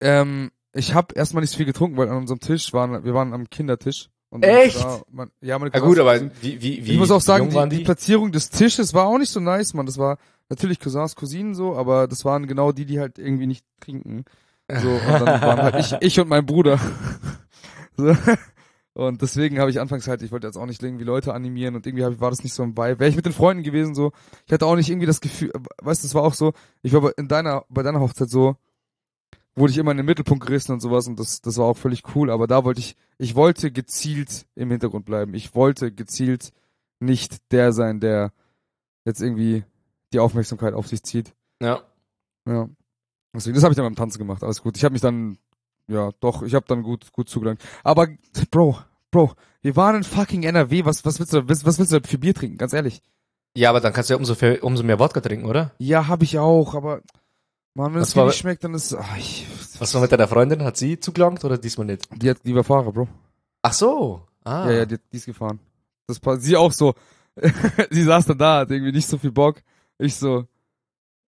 Ähm, ich habe erstmal nicht so viel getrunken, weil an unserem Tisch waren, wir waren am Kindertisch. Und Echt? Da, man, ja, meine Ja gut, aber wie, wie, wie ich muss auch sagen, die, die? die Platzierung des Tisches war auch nicht so nice, man. Das war natürlich Cousins, Cousinen so, aber das waren genau die, die halt irgendwie nicht trinken. So, und dann waren halt ich, ich und mein Bruder. So. Und deswegen habe ich anfangs halt, ich wollte jetzt auch nicht irgendwie Leute animieren und irgendwie hab, war das nicht so ein Vibe. Wäre ich mit den Freunden gewesen so, ich hatte auch nicht irgendwie das Gefühl, weißt du, es war auch so, ich war bei- in deiner, bei deiner Hochzeit so, wurde ich immer in den Mittelpunkt gerissen und sowas und das, das war auch völlig cool, aber da wollte ich, ich wollte gezielt im Hintergrund bleiben. Ich wollte gezielt nicht der sein, der jetzt irgendwie die Aufmerksamkeit auf sich zieht. ja. Ja. Deswegen, das habe ich dann beim Tanzen gemacht. Alles gut. Ich habe mich dann, ja, doch, ich habe dann gut, gut zugelangt. Aber, Bro, Bro, wir waren in fucking NRW. Was, was willst du, was, was willst du für Bier trinken? Ganz ehrlich. ja, aber dann kannst du ja umso, viel, umso mehr Wodka trinken, oder? Ja, habe ich auch, aber, man, wenn Was es war- nicht schmeckt, dann ist, ach, ich, Was war mit deiner Freundin? Hat sie zugelangt oder diesmal nicht? die hat, die war Fahrer, Bro. Ach so. Ah. Ja, ja, die, die ist gefahren. Das passt. Sie auch so. sie saß dann da, hat irgendwie nicht so viel Bock. Ich so,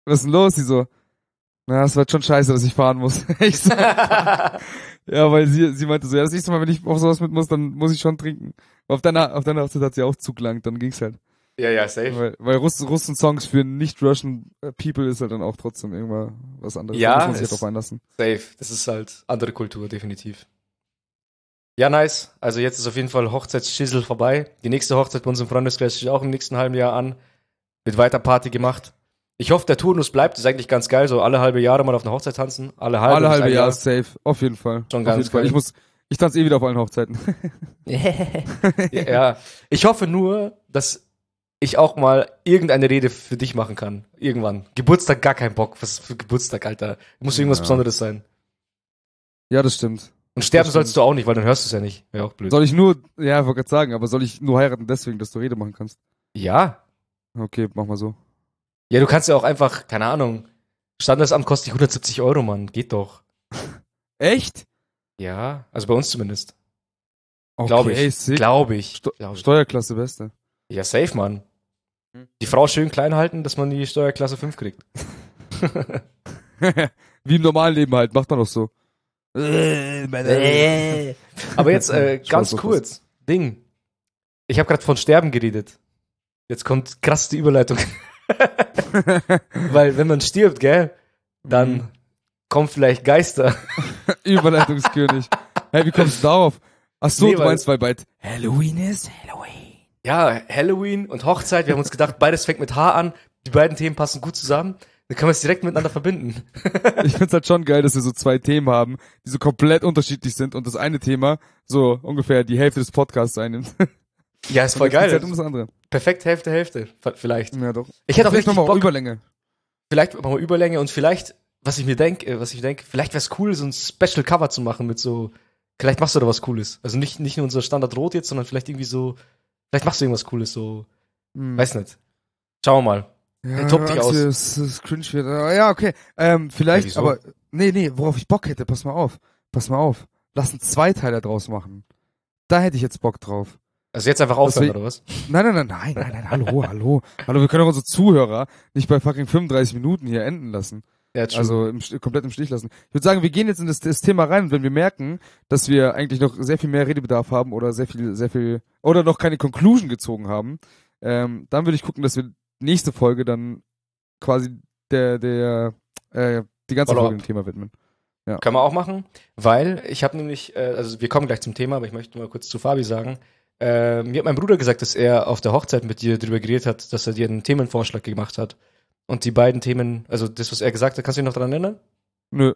was ist denn los? Sie so, na, es wird schon scheiße, dass ich fahren muss. ich so, ja, weil sie, sie meinte so, ja, das nächste Mal, wenn ich auf sowas mit muss, dann muss ich schon trinken. Auf deiner, auf deiner Hochzeit hat sie auch zugelangt, dann ging's halt. Ja, ja, safe. Weil, weil Russ, Russen-Songs für nicht-Russian People ist halt dann auch trotzdem irgendwann was anderes. Ja, da muss man sich halt drauf einlassen. Safe. Das ist halt andere Kultur, definitiv. Ja, nice. Also jetzt ist auf jeden Fall Hochzeitsschissel vorbei. Die nächste Hochzeit bei uns im Freundeskreis steht auch im nächsten halben Jahr an. Wird weiter Party gemacht. Ich hoffe, der Turnus bleibt. Das ist eigentlich ganz geil. So alle halbe Jahre mal auf einer Hochzeit tanzen. Alle halbe, Alle halbe ein Jahr safe, auf jeden Fall. Schon auf ganz jeden Fall. geil. Ich muss, ich tanze eh wieder auf allen Hochzeiten. ja, ich hoffe nur, dass ich auch mal irgendeine Rede für dich machen kann. Irgendwann. Geburtstag gar kein Bock. Was für Geburtstag, Alter. Muss irgendwas Ja. Besonderes sein. ja, das stimmt. Und sterben sollst du auch nicht, weil dann hörst du es ja nicht. Wäre auch blöd. Soll ich nur, ja, ich wollte gerade sagen, aber soll ich nur heiraten deswegen, dass du Rede machen kannst? ja. Okay, mach mal so. Ja, du kannst ja auch einfach, keine Ahnung, Standesamt kostet dich 170 Euro, Mann. Geht doch. Echt? Ja, also bei uns zumindest. Okay, Glaube ich. Glaube ich. Sto Glaub ich. Steuerklasse Beste. Ja, safe, Mann. Hm. Die Frau schön klein halten, dass man die Steuerklasse 5 kriegt. Wie im normalen Leben halt, macht man doch so. Aber jetzt äh, ganz Spaß. kurz. Ding. Ich habe gerade von Sterben geredet. Jetzt kommt krass die Überleitung. Weil wenn man stirbt, gell, dann Mhm. kommen vielleicht Geister. Überleitungskönig. Hey, wie kommst du darauf? Ach so, Nee, du meinst, weil bald Halloween ist? Halloween. Ja, Halloween und Hochzeit. Wir haben uns gedacht, beides fängt mit H an. Die beiden Themen passen gut zusammen. Dann können wir es direkt miteinander verbinden. Ich find's halt schon geil, dass wir so zwei Themen haben, die so komplett unterschiedlich sind und das eine Thema so ungefähr die Hälfte des Podcasts einnimmt. Ja, ist voll geil. Halt um das andere. Perfekt Hälfte, Hälfte. Vielleicht. Ja, doch. Ich hätte auch Vielleicht nochmal Überlänge. vielleicht machen wir Überlänge und vielleicht, was ich mir denke, was ich denke, vielleicht wäre es cool, so ein Special Cover zu machen mit so, vielleicht machst du da was Cooles. Also nicht, nicht nur unser Standard Rot jetzt, sondern vielleicht irgendwie so, vielleicht machst du irgendwas Cooles, so, Hm. weiß nicht. Schauen wir mal. Ja, tob dich Angst, aus. dass es cringe wird. Ah, Ja, okay. Ähm, vielleicht, Ja, aber nee, nee, worauf ich Bock hätte, pass mal auf. Pass mal auf. Lass uns zwei Teile draus machen. Da hätte ich jetzt Bock drauf. Also jetzt einfach aufhören, Deswegen- oder was? Nein, nein, nein, nein, nein, nein, hallo, hallo. Hallo, wir können auch unsere Zuhörer nicht bei fucking 35 Minuten hier enden lassen. Ja. Also im, komplett im Stich lassen. Ich würde sagen, wir gehen jetzt in das, das Thema rein und wenn wir merken, dass wir eigentlich noch sehr viel mehr Redebedarf haben oder sehr viel, sehr viel, oder noch keine Conclusion gezogen haben, ähm, dann würde ich gucken, dass wir nächste Folge dann quasi der, der, äh, die ganze Follow-up. Folge dem Thema widmen. Ja. Können wir auch machen, weil ich habe nämlich, äh, also wir kommen gleich zum Thema, aber ich möchte mal kurz zu Fabi sagen. Äh, mir hat mein Bruder gesagt, dass er auf der Hochzeit mit dir darüber geredet hat, dass er dir einen Themenvorschlag gemacht hat. Und die beiden Themen, also das, was er gesagt hat, kannst du dich noch daran erinnern? Nö.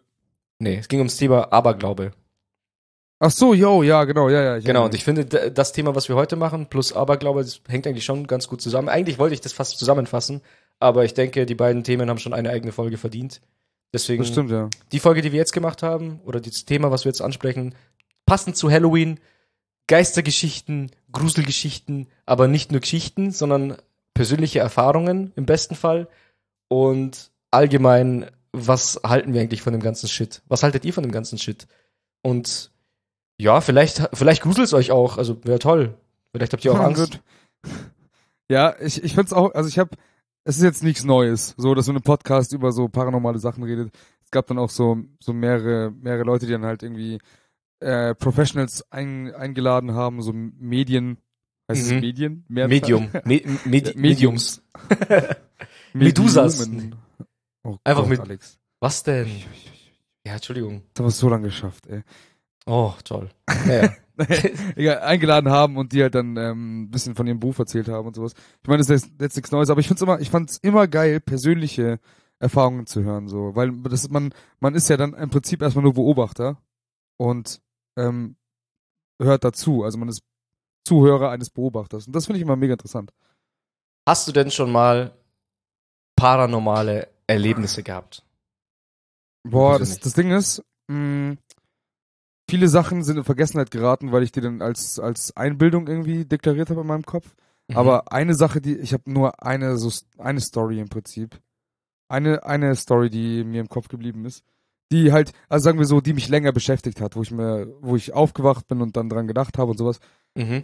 Nee, es ging ums Thema Aberglaube. Ach so, yo, ja, genau, ja, ja. Genau, und ich finde, das Thema, was wir heute machen, plus Aberglaube, das hängt eigentlich schon ganz gut zusammen. Eigentlich wollte ich das fast zusammenfassen, aber ich denke, die beiden Themen haben schon eine eigene Folge verdient. Deswegen, Das stimmt, ja. die Folge, die wir jetzt gemacht haben, oder das Thema, was wir jetzt ansprechen, passend zu Halloween, Geistergeschichten, Gruselgeschichten, aber nicht nur Geschichten, sondern persönliche Erfahrungen im besten Fall. Und allgemein, was halten wir eigentlich von dem ganzen Shit? Was haltet ihr von dem ganzen Shit? Und ja, vielleicht, vielleicht gruselt es euch auch. Also wäre toll. Vielleicht habt ihr auch Ja, Angst. gut. Ja, ich, ich find's auch, also ich habe, es ist jetzt nichts Neues, so, dass so ein Podcast über so paranormale Sachen redet. Es gab dann auch so, so mehrere, mehrere Leute, die dann halt irgendwie äh, Professionals ein, eingeladen haben, so Medien, heißt Mhm. es Medien? Mehrzahl? Medium. Me Medi Mediums. Medusas. Oh Einfach Gott, mit- Alex. Was denn? Ja, Entschuldigung. Das haben wir so lange geschafft, ey. Oh, toll. Naja. Egal, eingeladen haben und die halt dann ähm, ein bisschen von ihrem Beruf erzählt haben und sowas. Ich meine, das ist jetzt, jetzt nichts Neues, aber ich find's immer, ich fand's immer geil, persönliche Erfahrungen zu hören, so, weil das man, man ist ja dann im Prinzip erstmal nur Beobachter und ähm, hört dazu, also man ist Zuhörer eines Beobachters und das finde ich immer mega interessant. Hast du denn schon mal paranormale Erlebnisse gehabt? Boah, das, das Ding ist, mh, viele Sachen sind in Vergessenheit geraten, weil ich die dann als als Einbildung irgendwie deklariert habe in meinem Kopf. Mhm. Aber eine Sache, die ich habe nur eine so eine Story im Prinzip. Eine eine Story, die mir im Kopf geblieben ist, die halt, also sagen wir so, die mich länger beschäftigt hat, wo ich mir wo ich aufgewacht bin und dann dran gedacht habe und sowas. Mhm.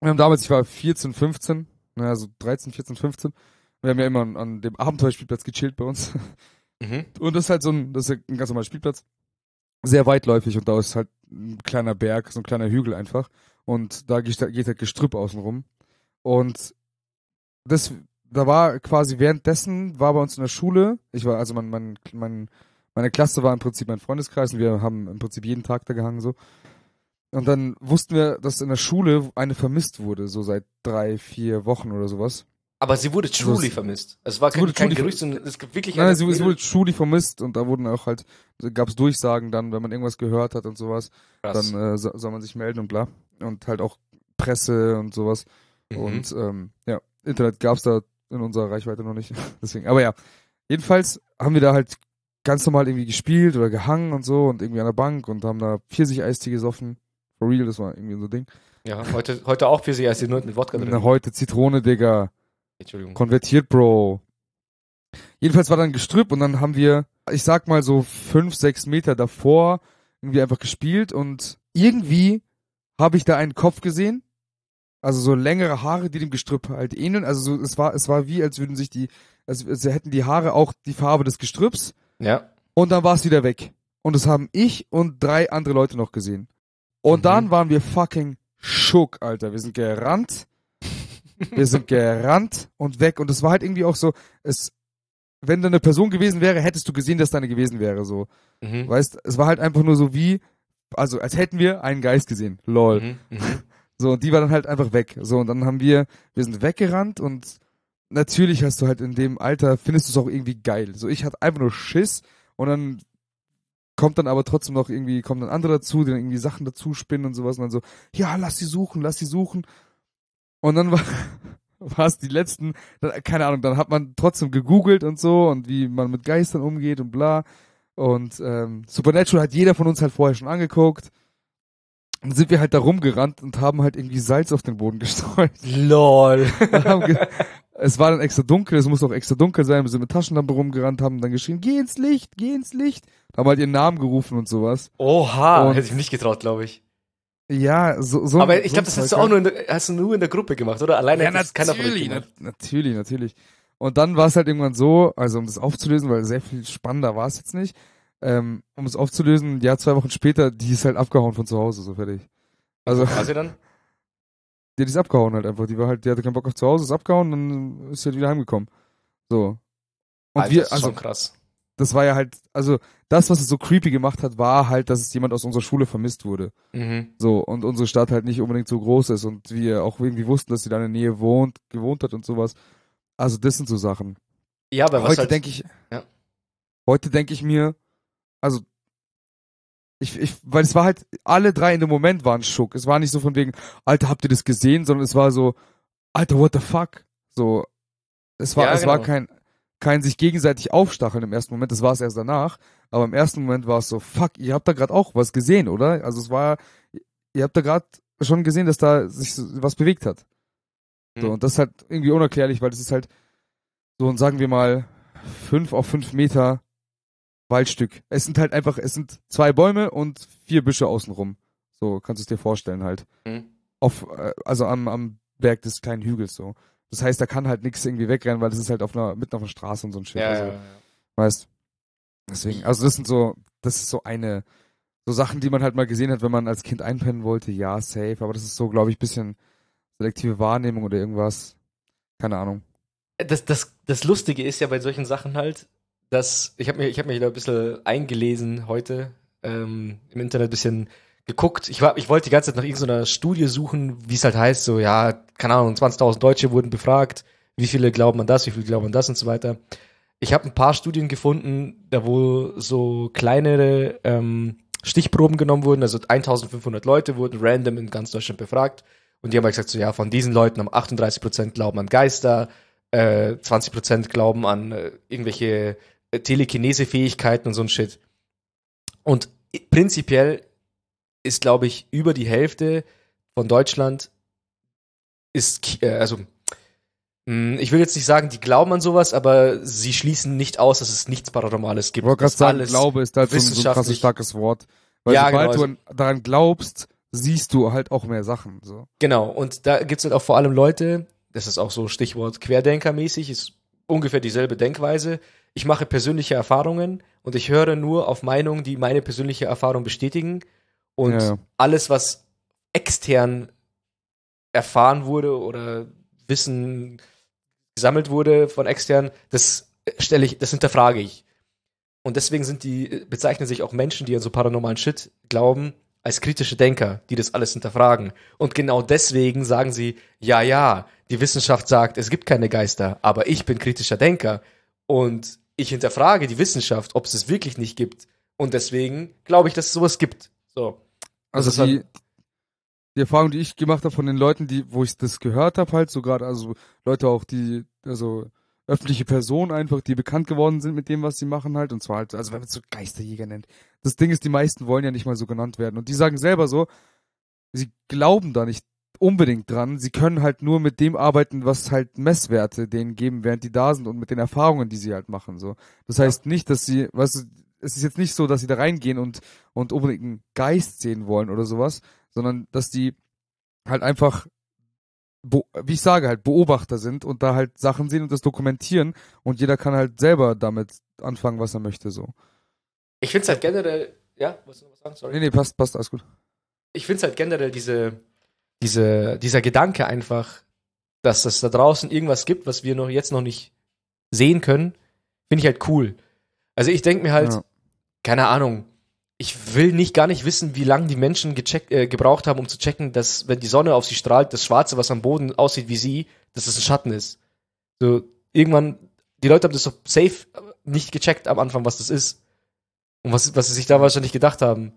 Wir haben damals, ich war 14, 15, ne, also 13, 14, 15. Wir haben ja immer an, an dem Abenteuerspielplatz gechillt bei uns. Mhm. Und das ist halt so ein, das ist ein ganz normaler Spielplatz. Sehr weitläufig und da ist halt ein kleiner Berg, so ein kleiner Hügel einfach. Und da geht, geht halt Gestrüpp außen rum. Und das, da war quasi währenddessen, war bei uns in der Schule, ich war, also mein, mein, mein, meine Klasse war im Prinzip mein Freundeskreis und wir haben im Prinzip jeden Tag da gehangen so. Und dann wussten wir, dass in der Schule eine vermisst wurde, so seit drei, vier Wochen oder sowas. Aber sie wurde truly es- vermisst. Es war kein, kein truly Gerücht, sondern es gibt wirklich Nein, eine sie, sie wurde Schuli vermisst und da wurden auch halt, gab es Durchsagen dann, wenn man irgendwas gehört hat und sowas, Krass. dann äh, so, soll man sich melden und bla. Und halt auch Presse und sowas. Mhm. Und ähm, ja, Internet gab's da in unserer Reichweite noch nicht. Deswegen, aber ja. Jedenfalls haben wir da halt ganz normal irgendwie gespielt oder gehangen und so und irgendwie an der Bank und haben da Pfirsich-Eistee gesoffen. For real, das war irgendwie so ein Ding. ja, heute, heute auch die nur mit Wodka drin. heute Zitrone, Digga. Entschuldigung. Konvertiert, Bro. Jedenfalls war dann Gestrüpp und dann haben wir, ich sag mal so fünf, sechs Meter davor irgendwie einfach gespielt und irgendwie habe ich da einen Kopf gesehen. Also so längere Haare, die dem Gestrüpp halt ähneln. Also so, es war, es war wie, als würden sich die, als, als hätten die Haare auch die Farbe des Gestrüpps Ja. und dann war es wieder weg. Und das haben ich und drei andere Leute noch gesehen. Und Mhm. dann waren wir fucking schock, Alter. Wir sind gerannt. Wir sind gerannt und weg. Und es war halt irgendwie auch so, es, wenn da eine Person gewesen wäre, hättest du gesehen, dass da eine gewesen wäre, so. Mhm. Weißt, es war halt einfach nur so wie, also als hätten wir einen Geist gesehen. Lol. Mhm. Mhm. So, und die war dann halt einfach weg. So, und dann haben wir, wir sind weggerannt und natürlich hast du halt in dem Alter, findest du es auch irgendwie geil. So, ich hatte einfach nur Schiss und dann kommt dann aber trotzdem noch irgendwie, kommen dann andere dazu, die dann irgendwie Sachen dazu spinnen und sowas und dann so, ja, lass sie suchen, lass sie suchen. Und dann war, war es die letzten, keine Ahnung, dann hat man trotzdem gegoogelt und so und wie man mit Geistern umgeht und bla. Und ähm, Supernatural hat jeder von uns halt vorher schon angeguckt. Und dann sind wir halt da rumgerannt und haben halt irgendwie Salz auf den Boden gestreut. LOL. Es war dann extra dunkel, es musste auch extra dunkel sein, wir sind mit Taschenlampe rumgerannt, haben dann geschrien, geh ins Licht, geh ins Licht. Haben halt ihren Namen gerufen und sowas. Oha. Und- Hätte ich mich nicht getraut, glaube ich. Ja, so, so Aber ich glaube, das hast du auch nur in der, hast du nur in der Gruppe gemacht, oder? Alleine ja, hätte das keiner von euch natürlich, gemacht. na, natürlich, natürlich. Und dann war es halt irgendwann so, also um das aufzulösen, weil sehr viel spannender war es jetzt nicht, ähm, um es aufzulösen, ja, zwei Wochen später, die ist halt abgehauen von zu Hause, so fertig. Also, War sie dann? die ist abgehauen halt einfach. Die war halt, die hatte keinen Bock auf zu Hause, ist abgehauen, dann ist sie halt wieder heimgekommen. So. Und Alter, wir, das ist also, schon krass. Das war ja halt, also das, was es so creepy gemacht hat, war halt, dass es jemand aus unserer Schule vermisst wurde. Mhm. So, und unsere Stadt halt nicht unbedingt so groß ist und wir auch irgendwie wussten, dass sie da in der Nähe wohnt, gewohnt hat und sowas. Also das sind so Sachen. Ja, aber was heute halt, denke ich, Ja. heute denke ich mir, also ich, ich, weil es war halt, alle drei in dem Moment waren schock. Es war nicht so von wegen, Alter, habt ihr das gesehen, sondern es war so, Alter, what the fuck? So, es war, Ja, es war genau. kein, kein sich gegenseitig aufstacheln im ersten Moment, das war es erst danach, aber im ersten Moment war es so, fuck, ihr habt da gerade auch was gesehen, oder? Also es war, ihr habt da gerade schon gesehen, dass da sich was bewegt hat. So, Mhm. und das ist halt irgendwie unerklärlich, weil das ist halt so ein, sagen wir mal, fünf auf fünf Meter Waldstück. Es sind halt einfach, es sind zwei Bäume und vier Büsche außenrum. So kannst du es dir vorstellen halt. Mhm. Auf, äh, also am, am Berg des kleinen Hügels so. Das heißt, da kann halt nichts irgendwie wegrennen, weil das ist halt auf einer, mitten auf einer Straße und so ein Shit. Ja, also, ja, ja. Weißt. Deswegen, also das sind so, das ist so eine, so Sachen, die man halt mal gesehen hat, wenn man als Kind einpennen wollte, ja, safe, aber das ist so, glaube ich, bisschen selektive Wahrnehmung oder irgendwas. Keine Ahnung. das, das, das Lustige ist ja bei solchen Sachen halt, dass ich habe mir, ich habe mich da ein bisschen eingelesen heute ähm, im Internet ein bisschen geguckt. Ich war, ich wollte die ganze Zeit nach irgendeiner Studie suchen, wie es halt heißt, so ja, keine Ahnung, 20.000 Deutsche wurden befragt, wie viele glauben an das, wie viele glauben an das und so weiter. Ich habe ein paar Studien gefunden, da wo so kleinere ähm, Stichproben genommen wurden, also 1500 Leute wurden random in ganz Deutschland befragt und die haben halt gesagt, so ja, von diesen Leuten haben 38 Prozent glauben an Geister, äh, 20 Prozent glauben an äh, irgendwelche äh, Telekinese-Fähigkeiten und so ein Shit. Und prinzipiell ist, glaube ich, über die Hälfte von Deutschland ist, äh, also mh, ich will jetzt nicht sagen, die glauben an sowas, aber sie schließen nicht aus, dass es nichts Paranormales Ich gibt. wollte gerade sagen, Glaube ist halt so ein, so ein krasses starkes Wort. Weil Ja, sobald genau, du an- daran glaubst, siehst du halt auch mehr Sachen. So. Genau, und da gibt's halt auch vor allem Leute, das ist auch so Stichwort Querdenkermäßig, ist ungefähr dieselbe Denkweise. Ich mache persönliche Erfahrungen und ich höre nur auf Meinungen, die meine persönliche Erfahrung bestätigen. Und Ja, alles, was extern erfahren wurde oder Wissen gesammelt wurde von extern, das stelle ich, das hinterfrage ich. Und deswegen sind die, bezeichnen sich auch Menschen, die an so paranormalen Shit glauben, als kritische Denker, die das alles hinterfragen. Und genau deswegen sagen sie, ja, ja, die Wissenschaft sagt, es gibt keine Geister, aber ich bin kritischer Denker und ich hinterfrage die Wissenschaft, ob es es wirklich nicht gibt. Und deswegen glaube ich, dass es sowas gibt. So. Also ist die, die Erfahrung, die ich gemacht habe von den Leuten, die, wo ich das gehört habe, halt so gerade, also Leute auch, die, also öffentliche Personen einfach, die bekannt geworden sind mit dem, was sie machen halt, und zwar halt, also wenn man es so Geisterjäger nennt. Das Ding ist, die meisten wollen ja nicht mal so genannt werden. Und die sagen selber so, sie glauben da nicht unbedingt dran, sie können halt nur mit dem arbeiten, was halt Messwerte denen geben, während die da sind und mit den Erfahrungen, die sie halt machen, so. Das heißt nicht, dass sie, weißt du, es ist jetzt nicht so, dass sie da reingehen und, und unbedingt einen Geist sehen wollen oder sowas, sondern dass die halt einfach, wie ich sage, halt Beobachter sind und da halt Sachen sehen und das dokumentieren und jeder kann halt selber damit anfangen, was er möchte, so. Ich finde es halt generell, ja, wolltest du noch was sagen? Sorry. Nee, nee, passt, passt, alles gut. ich finde es halt generell diese, diese, dieser Gedanke einfach, dass es da draußen irgendwas gibt, was wir noch jetzt noch nicht sehen können, finde ich halt cool. Also ich denke mir halt, Ja. Keine Ahnung, ich will nicht gar nicht wissen, wie lange die Menschen gecheckt, äh, gebraucht haben, um zu checken, dass wenn die Sonne auf sie strahlt, das Schwarze, was am Boden aussieht wie sie, dass es ein Schatten ist. So irgendwann, die Leute haben das doch safe nicht gecheckt am Anfang, was das ist und was, was sie sich da wahrscheinlich gedacht haben.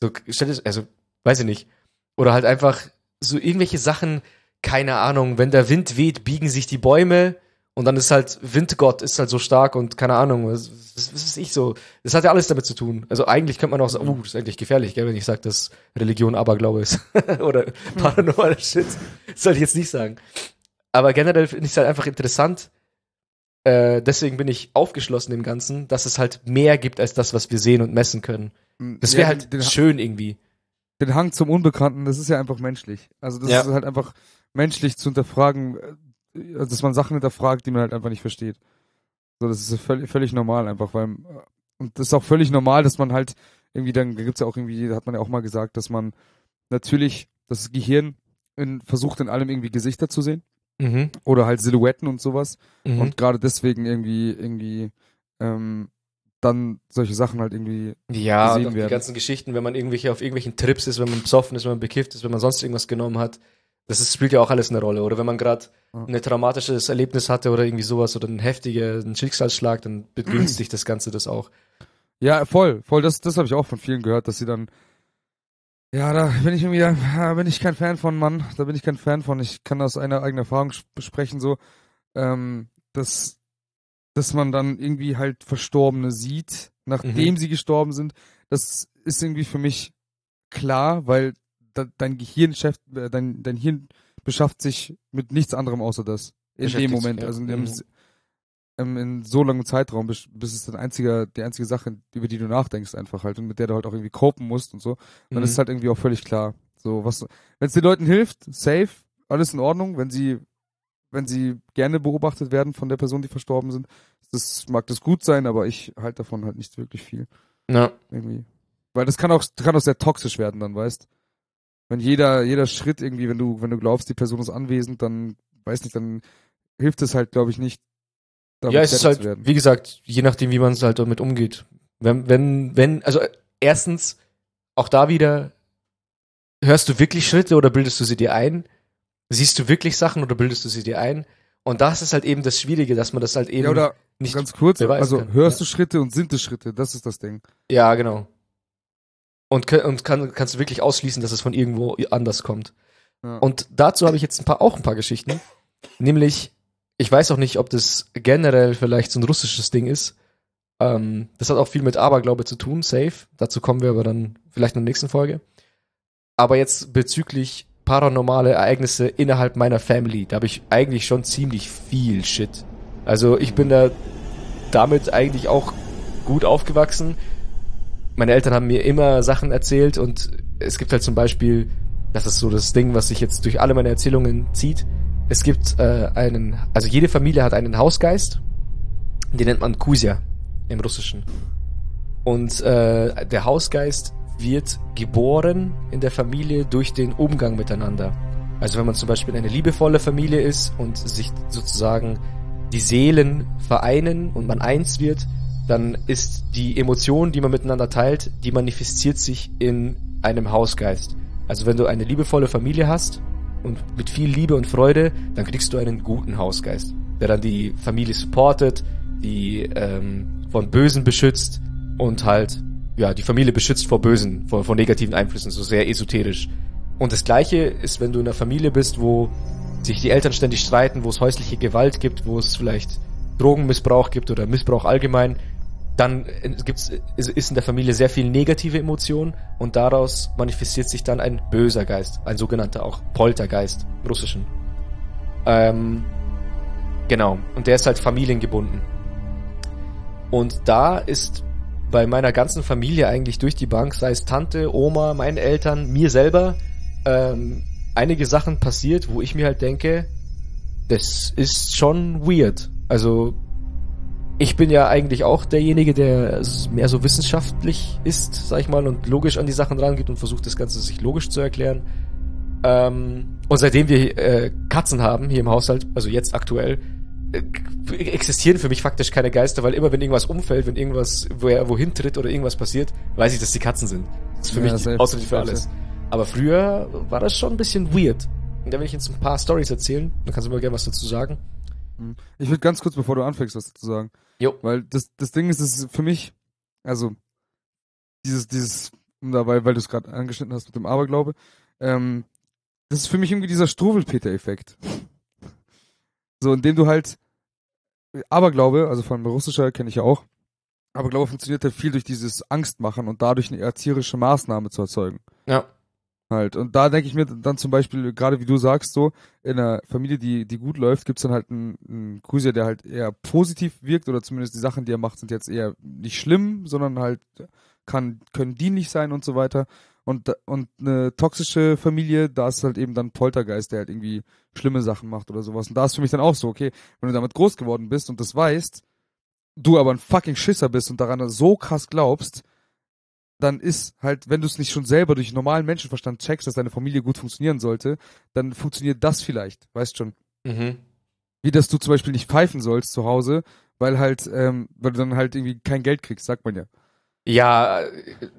So stell dir, also weiß ich nicht. Oder halt einfach so irgendwelche Sachen, keine Ahnung, wenn der Wind weht, biegen sich die Bäume und dann ist halt Windgott ist halt so stark und keine Ahnung, was, was, was ist ich so. Das hat ja alles damit zu tun. Also eigentlich könnte man auch sagen, uh, das ist eigentlich gefährlich, gell, wenn ich sage, dass Religion Aberglaube ist. Oder paranormal Shit. Das soll ich jetzt nicht sagen. Aber generell finde ich es halt einfach interessant. Äh, deswegen bin ich aufgeschlossen dem Ganzen, dass es halt mehr gibt als das, was wir sehen und messen können. Das wäre Ja, halt den, schön irgendwie. den Hang zum Unbekannten, das ist ja einfach menschlich. Also das Ja. ist halt einfach menschlich zu hinterfragen, äh, dass man Sachen hinterfragt, die man halt einfach nicht versteht. So, das ist völlig, völlig normal einfach, weil, äh, und das ist auch völlig normal, dass man halt irgendwie dann, da gibt's ja auch irgendwie, da hat man ja auch mal gesagt, dass man natürlich das Gehirn in, versucht in allem irgendwie Gesichter zu sehen Mhm. oder halt Silhouetten und sowas. Mhm. Und gerade deswegen irgendwie, irgendwie, ähm, dann solche Sachen halt irgendwie Ja, gesehen und auch die werden. ganzen Geschichten, wenn man irgendwelche auf irgendwelchen Trips ist, wenn man besoffen ist, wenn man bekifft ist, wenn man sonst irgendwas genommen hat. Das ist, spielt ja auch alles eine Rolle. Oder wenn man gerade ein traumatisches Erlebnis hatte oder irgendwie sowas oder ein heftiger einen Schicksalsschlag, dann begünstigt das Ganze das auch. Ja, voll, voll. Das, das habe ich auch von vielen gehört, dass sie dann. Ja, da bin ich irgendwie, da bin ich kein Fan von, Mann. Da bin ich kein Fan von. Ich kann aus einer eigenen Erfahrung sp- sprechen, so, ähm, dass, dass man dann irgendwie halt Verstorbene sieht, nachdem Mhm. sie gestorben sind. Das ist irgendwie für mich klar, weil dein Gehirn, schäft, äh, dein, dein Hirn beschafft sich mit nichts anderem außer das. In dem Moment. ja. Also in dem, Mhm. in so langem Zeitraum, bis, bis es dann einziger, die einzige Sache, über die du nachdenkst einfach halt und mit der du halt auch irgendwie copen musst und so, dann Mhm. ist es halt irgendwie auch völlig klar. So, was, wenn es den Leuten hilft, safe, alles in Ordnung, wenn sie, wenn sie gerne beobachtet werden von der Person, die verstorben sind, das mag das gut sein, aber ich halte davon halt nicht wirklich viel, Ja. irgendwie. Weil das kann auch, kann auch sehr toxisch werden dann, weißt? Wenn jeder, jeder Schritt irgendwie, wenn du, wenn du glaubst, die Person ist anwesend, dann, weiß nicht, dann hilft es halt, glaube ich, nicht, damit Ja, es ist halt, wie gesagt, je nachdem, wie man es halt damit umgeht. Wenn, wenn, wenn, also erstens, auch da wieder, hörst du wirklich Schritte oder bildest du sie dir ein? Siehst du wirklich Sachen oder bildest du sie dir ein? Und das ist halt eben das Schwierige, dass man das halt eben Ja, oder nicht. ganz kurz, also kann. hörst Ja. du Schritte und sind es Schritte, das ist das Ding. Ja, genau. Und, und kann, kannst du wirklich ausschließen, dass es von irgendwo anders kommt. Ja. Und dazu habe ich jetzt ein paar, auch ein paar Geschichten. Nämlich, ich weiß auch nicht, ob das generell vielleicht so ein russisches Ding ist. Ähm, das hat auch viel mit Aberglaube zu tun, safe. Dazu kommen wir aber dann vielleicht in der nächsten Folge. Aber jetzt bezüglich paranormale Ereignisse innerhalb meiner Family, da habe ich eigentlich schon ziemlich viel Shit. Also ich bin da damit eigentlich auch gut aufgewachsen. Meine Eltern haben mir immer Sachen erzählt und es gibt halt zum Beispiel, das ist so das Ding, was sich jetzt durch alle meine Erzählungen zieht. Es gibt äh, einen, also jede Familie hat einen Hausgeist, den nennt man Kuzia im Russischen. Und äh, der Hausgeist wird geboren in der Familie durch den Umgang miteinander. Also wenn man zum Beispiel eine liebevolle Familie ist und sich sozusagen die Seelen vereinen und man eins wird, dann ist die Emotion, die man miteinander teilt, die manifestiert sich in einem Hausgeist. Also wenn du eine liebevolle Familie hast und mit viel Liebe und Freude, dann kriegst du einen guten Hausgeist, der dann die Familie supportet, die ähm, von Bösen beschützt und halt ja die Familie beschützt vor Bösen, vor, vor negativen Einflüssen, so sehr esoterisch. Und das Gleiche ist, wenn du in einer Familie bist, wo sich die Eltern ständig streiten, wo es häusliche Gewalt gibt, wo es vielleicht Drogenmissbrauch gibt oder Missbrauch allgemein, dann äh, gibt's, ist in der Familie sehr viel negative Emotion und daraus manifestiert sich dann ein böser Geist, ein sogenannter auch Poltergeist im Russischen. Ähm, genau, und der ist halt familiengebunden. Und da ist bei meiner ganzen Familie eigentlich durch die Bank, sei es Tante, Oma, meinen Eltern, mir selber, ähm, einige Sachen passiert, wo ich mir halt denke, das ist schon weird. Also ich bin ja eigentlich auch derjenige, der mehr so wissenschaftlich ist, sag ich mal, und logisch an die Sachen rangeht und versucht das Ganze sich logisch zu erklären. Ähm, und seitdem wir äh, Katzen haben hier im Haushalt, also jetzt aktuell, äh, existieren für mich faktisch keine Geister, weil immer wenn irgendwas umfällt, wenn irgendwas wo er wohin tritt oder irgendwas passiert, weiß ich, dass die Katzen sind. Das ist für Ja, mich die Ausrede für alles. Aber früher war das schon ein bisschen weird. Und da will ich jetzt ein paar Stories erzählen. Dann kannst du mal gerne was dazu sagen. Hm. Ich würde ganz kurz, bevor du anfängst, was zu sagen. Jo. Weil das, das Ding ist, es ist für mich, also dieses, dieses, um da, weil, du es gerade angeschnitten hast mit dem Aberglaube, ähm, das ist für mich irgendwie dieser Struwelpeter-Effekt. So, indem du halt Aberglaube, also von russischer kenne ich ja auch, Aberglaube funktioniert halt viel durch dieses Angstmachen und dadurch eine erzieherische Maßnahme zu erzeugen. Ja. Halt. Und da denke ich mir dann zum Beispiel, gerade wie du sagst, so, in einer Familie, die, die gut läuft, gibt's dann halt einen, einen Cruiser, der halt eher positiv wirkt oder zumindest die Sachen, die er macht, sind jetzt eher nicht schlimm, sondern halt kann, können dienlich sein und so weiter. Und, und eine toxische Familie, da ist halt eben dann Poltergeist, der halt irgendwie schlimme Sachen macht oder sowas. Und da ist für mich dann auch so, okay, wenn du damit groß geworden bist und das weißt, du aber ein fucking Schisser bist und daran so krass glaubst, dann ist halt, wenn du es nicht schon selber durch normalen Menschenverstand checkst, dass deine Familie gut funktionieren sollte, dann funktioniert das vielleicht, weißt schon. Mhm. Wie dass du zum Beispiel nicht pfeifen sollst zu Hause, weil halt, ähm, weil du dann halt irgendwie kein Geld kriegst, sagt man ja. Ja, äh,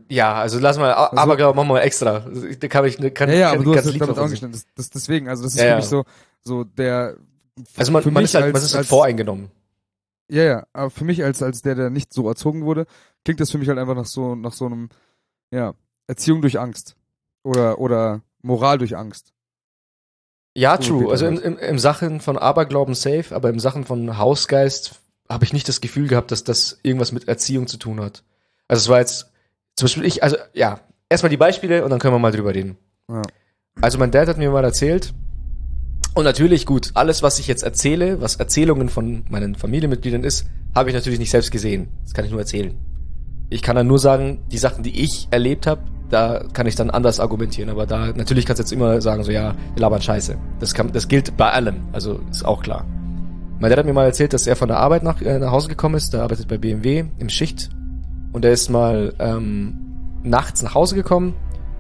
ja, also lass mal, Also- aber glaube machen wir mal extra. Da kann ich, kann, Ja, ja, kann, aber du kann hast das damit davon auch singen. geschnitten. Das, das, deswegen, also das ist Ja, für mich so, so der. Also man, man ist halt, man als- ist halt voreingenommen. Ja, ja, aber für mich als, als der, der nicht so erzogen wurde, klingt das für mich halt einfach nach so, nach so einem, ja, Erziehung durch Angst. Oder, oder Moral durch Angst. Ja, So true. Also er im, im, im Sachen von Aberglauben safe, aber im Sachen von Hausgeist habe ich nicht das Gefühl gehabt, dass das irgendwas mit Erziehung zu tun hat. Also es war jetzt, zum Beispiel ich, also ja, erstmal die Beispiele und dann können wir mal drüber reden. Ja. Also mein Dad hat mir mal erzählt, und natürlich gut, alles, was ich jetzt erzähle, was Erzählungen von meinen Familienmitgliedern ist, habe ich natürlich nicht selbst gesehen. Das kann ich nur erzählen. Ich kann dann nur sagen, die Sachen, die ich erlebt habe, da kann ich dann anders argumentieren. Aber da natürlich kannst du jetzt immer sagen, so ja, wir labern Scheiße. Das, kann, das gilt bei allem, also ist auch klar. Mein Dad hat mir mal erzählt, dass er von der Arbeit nach, äh, nach Hause gekommen ist. Der arbeitet bei BMW im Schicht. Und er ist mal ähm, nachts nach Hause gekommen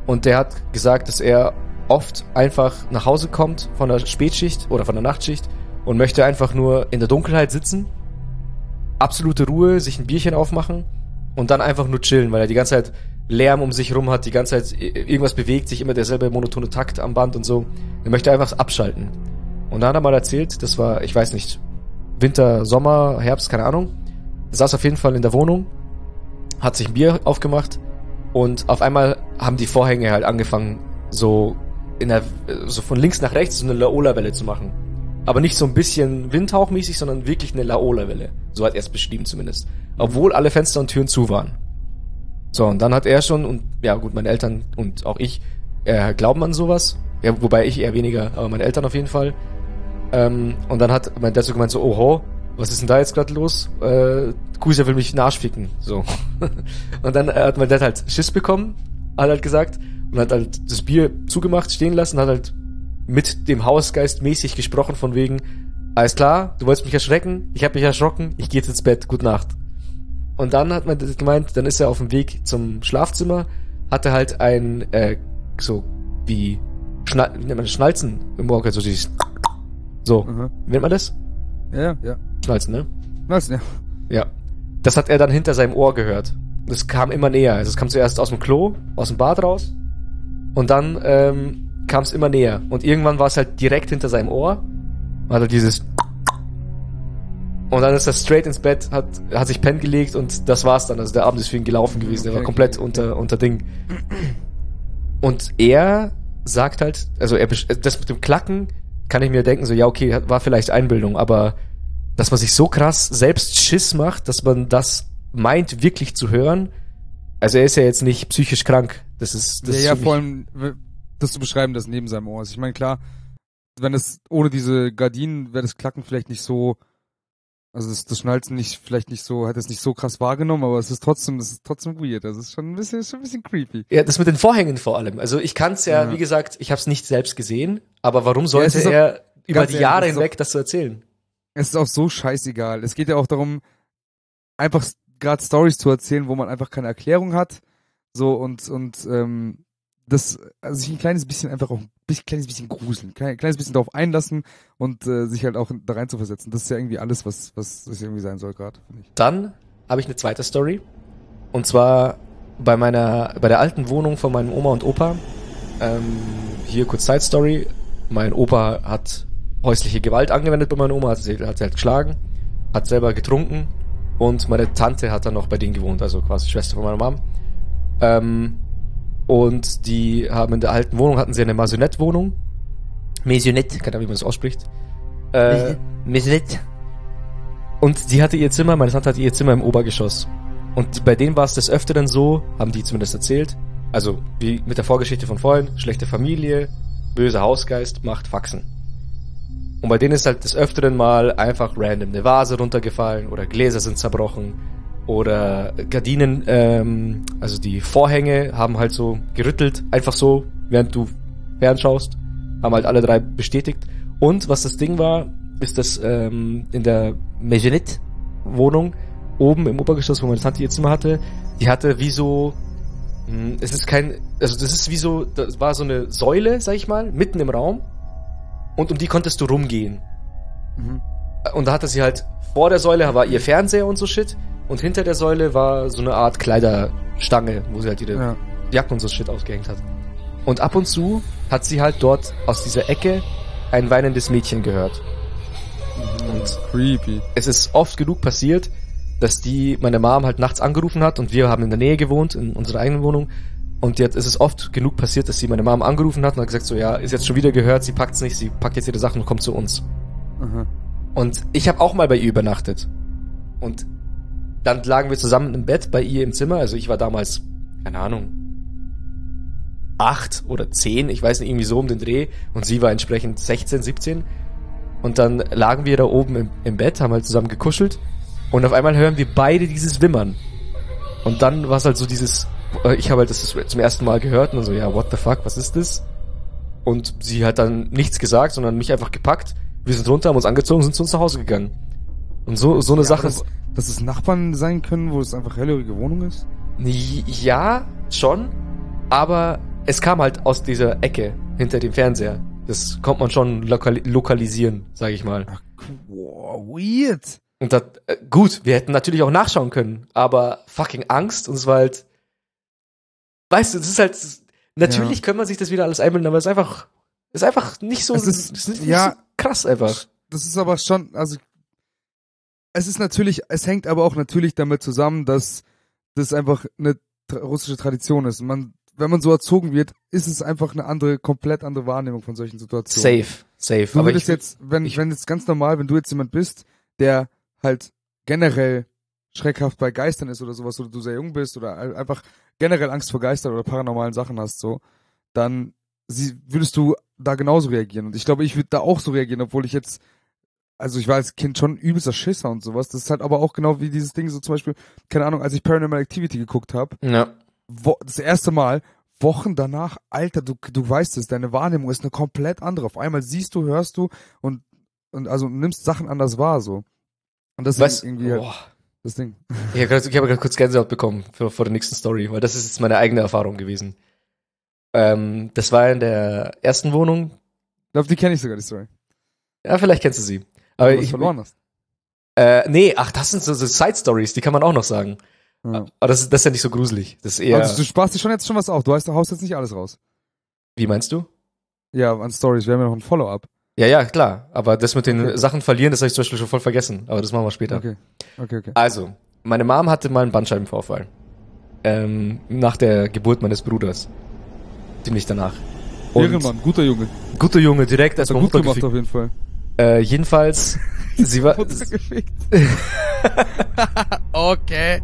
und der hat gesagt, dass er oft einfach nach Hause kommt von der Spätschicht oder von der Nachtschicht und möchte einfach nur in der Dunkelheit sitzen, absolute Ruhe, sich ein Bierchen aufmachen und dann einfach nur chillen, weil er die ganze Zeit Lärm um sich rum hat, die ganze Zeit irgendwas bewegt sich, immer derselbe monotone Takt am Band und so. Er möchte einfach abschalten. Und dann hat er mal erzählt, das war, ich weiß nicht, Winter, Sommer, Herbst, keine Ahnung. Er saß auf jeden Fall in der Wohnung, hat sich ein Bier aufgemacht und auf einmal haben die Vorhänge halt angefangen, so in der, so von links nach rechts so eine Laola-Welle zu machen. Aber nicht so ein bisschen windhauchmäßig, sondern wirklich eine Laola-Welle. So hat er es beschrieben zumindest. Obwohl alle Fenster und Türen zu waren. So, und dann hat er schon, und ja gut, meine Eltern und auch ich, äh, glauben an sowas. Ja, wobei ich eher weniger, aber meine Eltern auf jeden Fall. Ähm, und dann hat mein Dad so gemeint, so, oho, was ist denn da jetzt gerade los? Äh, Kusa will mich in den Arsch ficken. So. und dann hat mein Dad halt Schiss bekommen, hat halt gesagt, und hat halt das Bier zugemacht, stehen lassen, hat halt mit dem Hausgeist mäßig gesprochen von wegen, alles klar, du wolltest mich erschrecken, ich habe mich erschrocken, ich gehe jetzt ins Bett, gute Nacht. Und dann hat man gemeint, dann ist er auf dem Weg zum Schlafzimmer, hatte halt ein, äh, so, wie, Schna wie nennt man das? Schnalzen im Ohr, so dieses, so, Mhm. wie nennt man das? Ja, ja. Schnalzen, ne? Was, ja. Ja. Das hat er dann hinter seinem Ohr gehört. Das kam immer näher. Also es kam zuerst aus dem Klo, aus dem Bad raus. Und dann ähm, kam es immer näher. Und irgendwann war es halt direkt hinter seinem Ohr. Und hat halt dieses und dann ist er straight ins Bett, hat, hat sich pennen gelegt und das war's dann. Also der Abend ist für ihn gelaufen gewesen. Der war komplett unter, unter Ding. Und er sagt halt, also er, das mit dem Klacken kann ich mir denken, so, ja, okay, war vielleicht Einbildung, aber dass man sich so krass selbst Schiss macht, dass man das meint, wirklich zu hören. Also er ist ja jetzt nicht psychisch krank. Das ist, das ja, ist ja, vor allem, das zu beschreiben, das neben seinem Ohr ist. Ich meine, klar, wenn es ohne diese Gardinen wäre das Klacken vielleicht nicht so, also das, das Schnalzen nicht, vielleicht nicht so, hat es nicht so krass wahrgenommen, aber es ist trotzdem, das ist trotzdem weird. Das ist schon ein bisschen, schon ein bisschen creepy. Ja, das mit den Vorhängen vor allem. Also ich kann es ja, Ja. wie gesagt, ich habe es nicht selbst gesehen, aber warum es sollte auch- er über ganz die ehrlich, Jahre es auch- hinweg das zu erzählen? Es ist auch so scheißegal. Es geht ja auch darum, einfach gerade Stories zu erzählen, wo man einfach keine Erklärung hat. So und, und, ähm, das, also sich ein kleines bisschen einfach auch ein kleines bisschen gruseln, klein, kleines bisschen darauf einlassen und äh, sich halt auch da rein zu versetzen. Das ist ja irgendwie alles, was, was es irgendwie sein soll gerade. Dann habe ich eine zweite Story. Und zwar bei meiner, bei der alten Wohnung von meinem Oma und Opa. Ähm, hier kurz Side Story. Mein Opa hat häusliche Gewalt angewendet bei meiner Oma, hat sie, hat sie halt geschlagen, hat selber getrunken und meine Tante hat dann noch bei denen gewohnt, also quasi Schwester von meiner Mom. Ähm, und die haben in der alten Wohnung hatten sie eine Maisonette-Wohnung. Maisonette, keine Ahnung, wie man das ausspricht. Äh, Maisonette. Und die hatte ihr Zimmer, meine Tante hatte ihr Zimmer im Obergeschoss. Und bei denen war es des Öfteren so, haben die zumindest erzählt, also wie mit der Vorgeschichte von vorhin, schlechte Familie, böser Hausgeist, macht Faxen. Und bei denen ist halt des Öfteren mal einfach random eine Vase runtergefallen oder Gläser sind zerbrochen oder Gardinen, ähm, also die Vorhänge haben halt so gerüttelt, einfach so, während du fernschaust, haben halt alle drei bestätigt. Und was das Ding war, ist, dass ähm, in der Maisonette-Wohnung oben im Obergeschoss, wo meine Tante ihr Zimmer hatte, die hatte wie so, mh, es ist kein, also das ist wie so, das war so eine Säule, sag ich mal, mitten im Raum und um die konntest du rumgehen. Mhm. Und da hatte sie halt, vor der Säule war ihr Fernseher und so Shit. Und hinter der Säule war so eine Art Kleiderstange, wo sie halt ihre Ja. Jacken und so Shit ausgehängt hat. Und ab und zu hat sie halt dort aus dieser Ecke ein weinendes Mädchen gehört. Und Creepy. es ist oft genug passiert, dass die meine Mom halt nachts angerufen hat und wir haben in der Nähe gewohnt, in unserer eigenen Wohnung. Und jetzt ist es oft genug passiert, dass sie meine Mom angerufen hat und hat gesagt so, ja, ist jetzt schon wieder gehört, sie packt's nicht, sie packt jetzt ihre Sachen und kommt zu uns. Aha. Und ich habe auch mal bei ihr übernachtet. Und dann lagen wir zusammen im Bett bei ihr im Zimmer. Also ich war damals, keine Ahnung, acht oder zehn, ich weiß nicht, irgendwie so um den Dreh. Und sie war entsprechend 16, 17. Und dann lagen wir da oben im, im Bett, haben halt zusammen gekuschelt. Und auf einmal hören wir beide dieses Wimmern. Und dann war es halt so dieses, äh, ich habe halt das zum ersten Mal gehört und so, ja, what the fuck, was ist das? Und sie hat dann nichts gesagt, sondern mich einfach gepackt. Wir sind runter, haben uns angezogen, sind zu uns nach Hause gegangen. Und so, so eine Ja, Sache. Dass, dass es Nachbarn sein können, wo es einfach hellhörige Wohnung ist? Ja, schon. Aber es kam halt aus dieser Ecke hinter dem Fernseher. Das kommt man schon lokali lokalisieren, sage ich mal. Ach, wow, weird. Und das, äh, gut, wir hätten natürlich auch nachschauen können, aber fucking Angst und es war halt, weißt du, es ist halt, natürlich kann man sich das wieder alles einbilden, aber es ist einfach, es ist einfach nicht so, Es ist- es ist nicht ja. so krass einfach. Das ist aber schon, also es ist natürlich, es hängt aber auch natürlich damit zusammen, dass das einfach eine russische Tradition ist. Man, wenn man so erzogen wird, ist es einfach eine andere, komplett andere Wahrnehmung von solchen Situationen. Safe, safe. Du aber würdest ich, jetzt, wenn, ich- wenn jetzt ganz normal, wenn du jetzt jemand bist, der halt generell schreckhaft bei Geistern ist oder sowas, oder du sehr jung bist oder ein- einfach generell Angst vor Geistern oder paranormalen Sachen hast, so, dann sie, würdest du da genauso reagieren. Und ich glaube, ich würde da auch so reagieren, obwohl ich jetzt, also ich war als Kind schon übelster Schisser und sowas. Das ist halt aber auch genau wie dieses Ding, so zum Beispiel, keine Ahnung, als ich Paranormal Activity geguckt habe, ja, wo, das erste Mal, Wochen danach, Alter, du, du weißt es, deine Wahrnehmung ist eine komplett andere. Auf einmal siehst du, hörst du und, und also nimmst Sachen anders wahr, so. Und das ist irgendwie halt boah. das Ding. Ich habe gerade hab grad kurz Gänsehaut bekommen vor, vor der nächsten Story, weil das ist jetzt meine eigene Erfahrung gewesen. Ähm, das war in der ersten Wohnung. Ich glaube, die kenne ich sogar, die Story. Ja, vielleicht kennst du sie. Aber du ich, verloren hast. äh, nee, ach, das sind so, so Side Stories, die kann man auch noch sagen. Ja. Aber das ist, das ist ja nicht so gruselig. Das ist eher, Also du sparst dir schon jetzt schon was auf. Du weißt, du haust jetzt nicht alles raus. wie meinst du? Ja, an Stories. Wir haben ja noch ein Follow-up. Ja, ja, klar. Aber das mit den Okay. Sachen verlieren, das habe ich zum Beispiel schon voll vergessen. Aber das machen wir später. Okay. Okay, okay. Also, meine Mom hatte mal einen Bandscheibenvorfall. Ähm, nach der Geburt meines Bruders. Ziemlich danach. Ehrenmann, guter Junge. Guter Junge, direkt erstmal gut gemacht auf jeden Fall. Äh, jedenfalls, sie war, okay.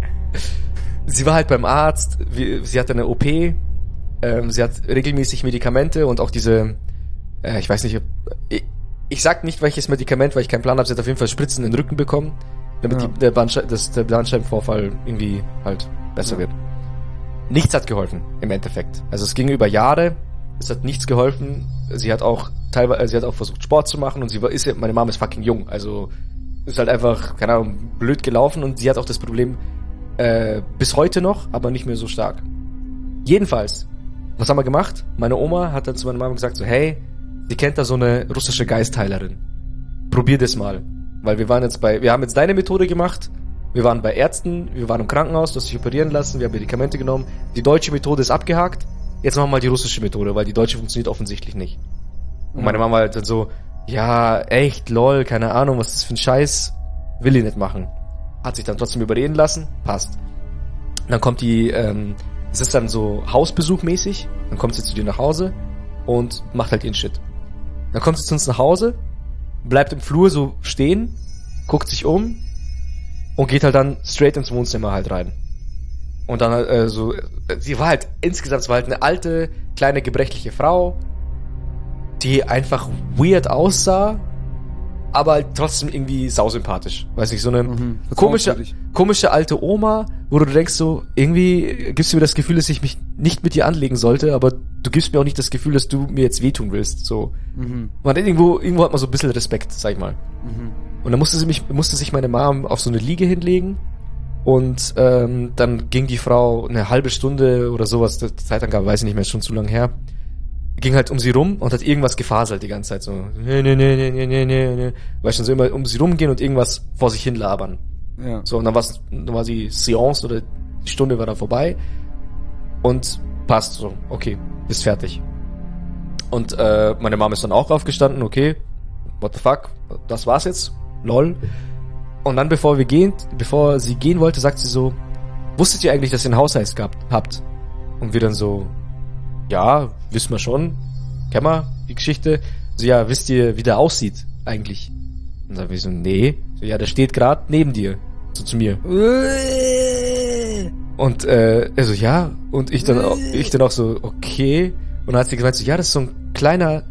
sie war halt beim Arzt, sie hatte eine OP, ähm, sie hat regelmäßig Medikamente und auch diese, äh, ich weiß nicht, ob, ich, ich sag nicht welches Medikament, weil ich keinen Plan habe, sie hat auf jeden Fall Spritzen in den Rücken bekommen, damit Ja. die, der, Bandschei dass der Bandscheibenvorfall irgendwie halt besser Ja. wird. Nichts hat geholfen, im Endeffekt. Also es ging über Jahre, es hat nichts geholfen. Sie hat auch teilweise, sie hat auch versucht Sport zu machen und sie war, ist ja, meine Mom ist fucking jung, also ist halt einfach, keine Ahnung, blöd gelaufen und sie hat auch das Problem, äh, bis heute noch, aber nicht mehr so stark. Jedenfalls, was haben wir gemacht? Meine Oma hat dann zu meiner Mama gesagt so, hey, sie kennt da so eine russische Geistheilerin. Probier das mal. Weil wir waren jetzt bei, wir haben jetzt deine Methode gemacht, wir waren bei Ärzten, wir waren im Krankenhaus, du hast dich operieren lassen, wir haben Medikamente genommen, die deutsche Methode ist abgehakt, jetzt machen wir mal die russische Methode, weil die deutsche funktioniert offensichtlich nicht. Und meine Mama halt dann so, ja, echt, lol, keine Ahnung, was ist das für ein Scheiß, will ich nicht machen. Hat sich dann trotzdem überreden lassen, passt. Dann kommt die, ähm, es ist dann so Hausbesuch mäßig, dann kommt sie zu dir nach Hause und macht halt ihren Shit. Dann kommt sie zu uns nach Hause, bleibt im Flur so stehen, guckt sich um und geht halt dann straight ins Wohnzimmer halt rein. Und dann äh, so, sie war halt insgesamt, es war halt eine alte, kleine, gebrechliche Frau, die einfach weird aussah, aber halt trotzdem irgendwie sausympathisch. Weiß nicht, so eine Mhm. komische, komische alte Oma, wo du denkst so, irgendwie gibst du mir das Gefühl, dass ich mich nicht mit dir anlegen sollte, aber du gibst mir auch nicht das Gefühl, dass du mir jetzt wehtun willst. So, Mhm. man irgendwo, irgendwo hat man so ein bisschen Respekt, sag ich mal. Mhm. Und dann musste sie mich, musste sich meine Mom auf so eine Liege hinlegen. Und ähm, dann ging die Frau eine halbe Stunde oder sowas, die Zeitangabe weiß ich nicht mehr, ist schon zu lang her, ging halt um sie rum und hat irgendwas gefaselt die ganze Zeit so. Nee, nee, nee, nee, nee, nee, nee. Weißt du, so immer um sie rumgehen und irgendwas vor sich hin labern. Ja. So, und dann, war's, dann war die Seance oder die Stunde war da vorbei und passt so, okay, ist fertig. Und äh, meine Mom ist dann auch aufgestanden, okay, what the fuck, das war's jetzt, lol. Und dann, bevor wir gehen, bevor sie gehen wollte, sagt sie so, wusstet ihr eigentlich, dass ihr ein Hausreis gehabt habt? Und wir dann so, ja, wissen wir schon, kennen wir die Geschichte. So, ja, wisst ihr, wie der aussieht eigentlich? Und dann wir so, nee. So, ja, der steht gerade neben dir, so zu mir. Und äh, er so, ja. Und ich dann, auch, ich dann auch so, okay. Und dann hat sie gemeint, so, ja, das ist so ein kleiner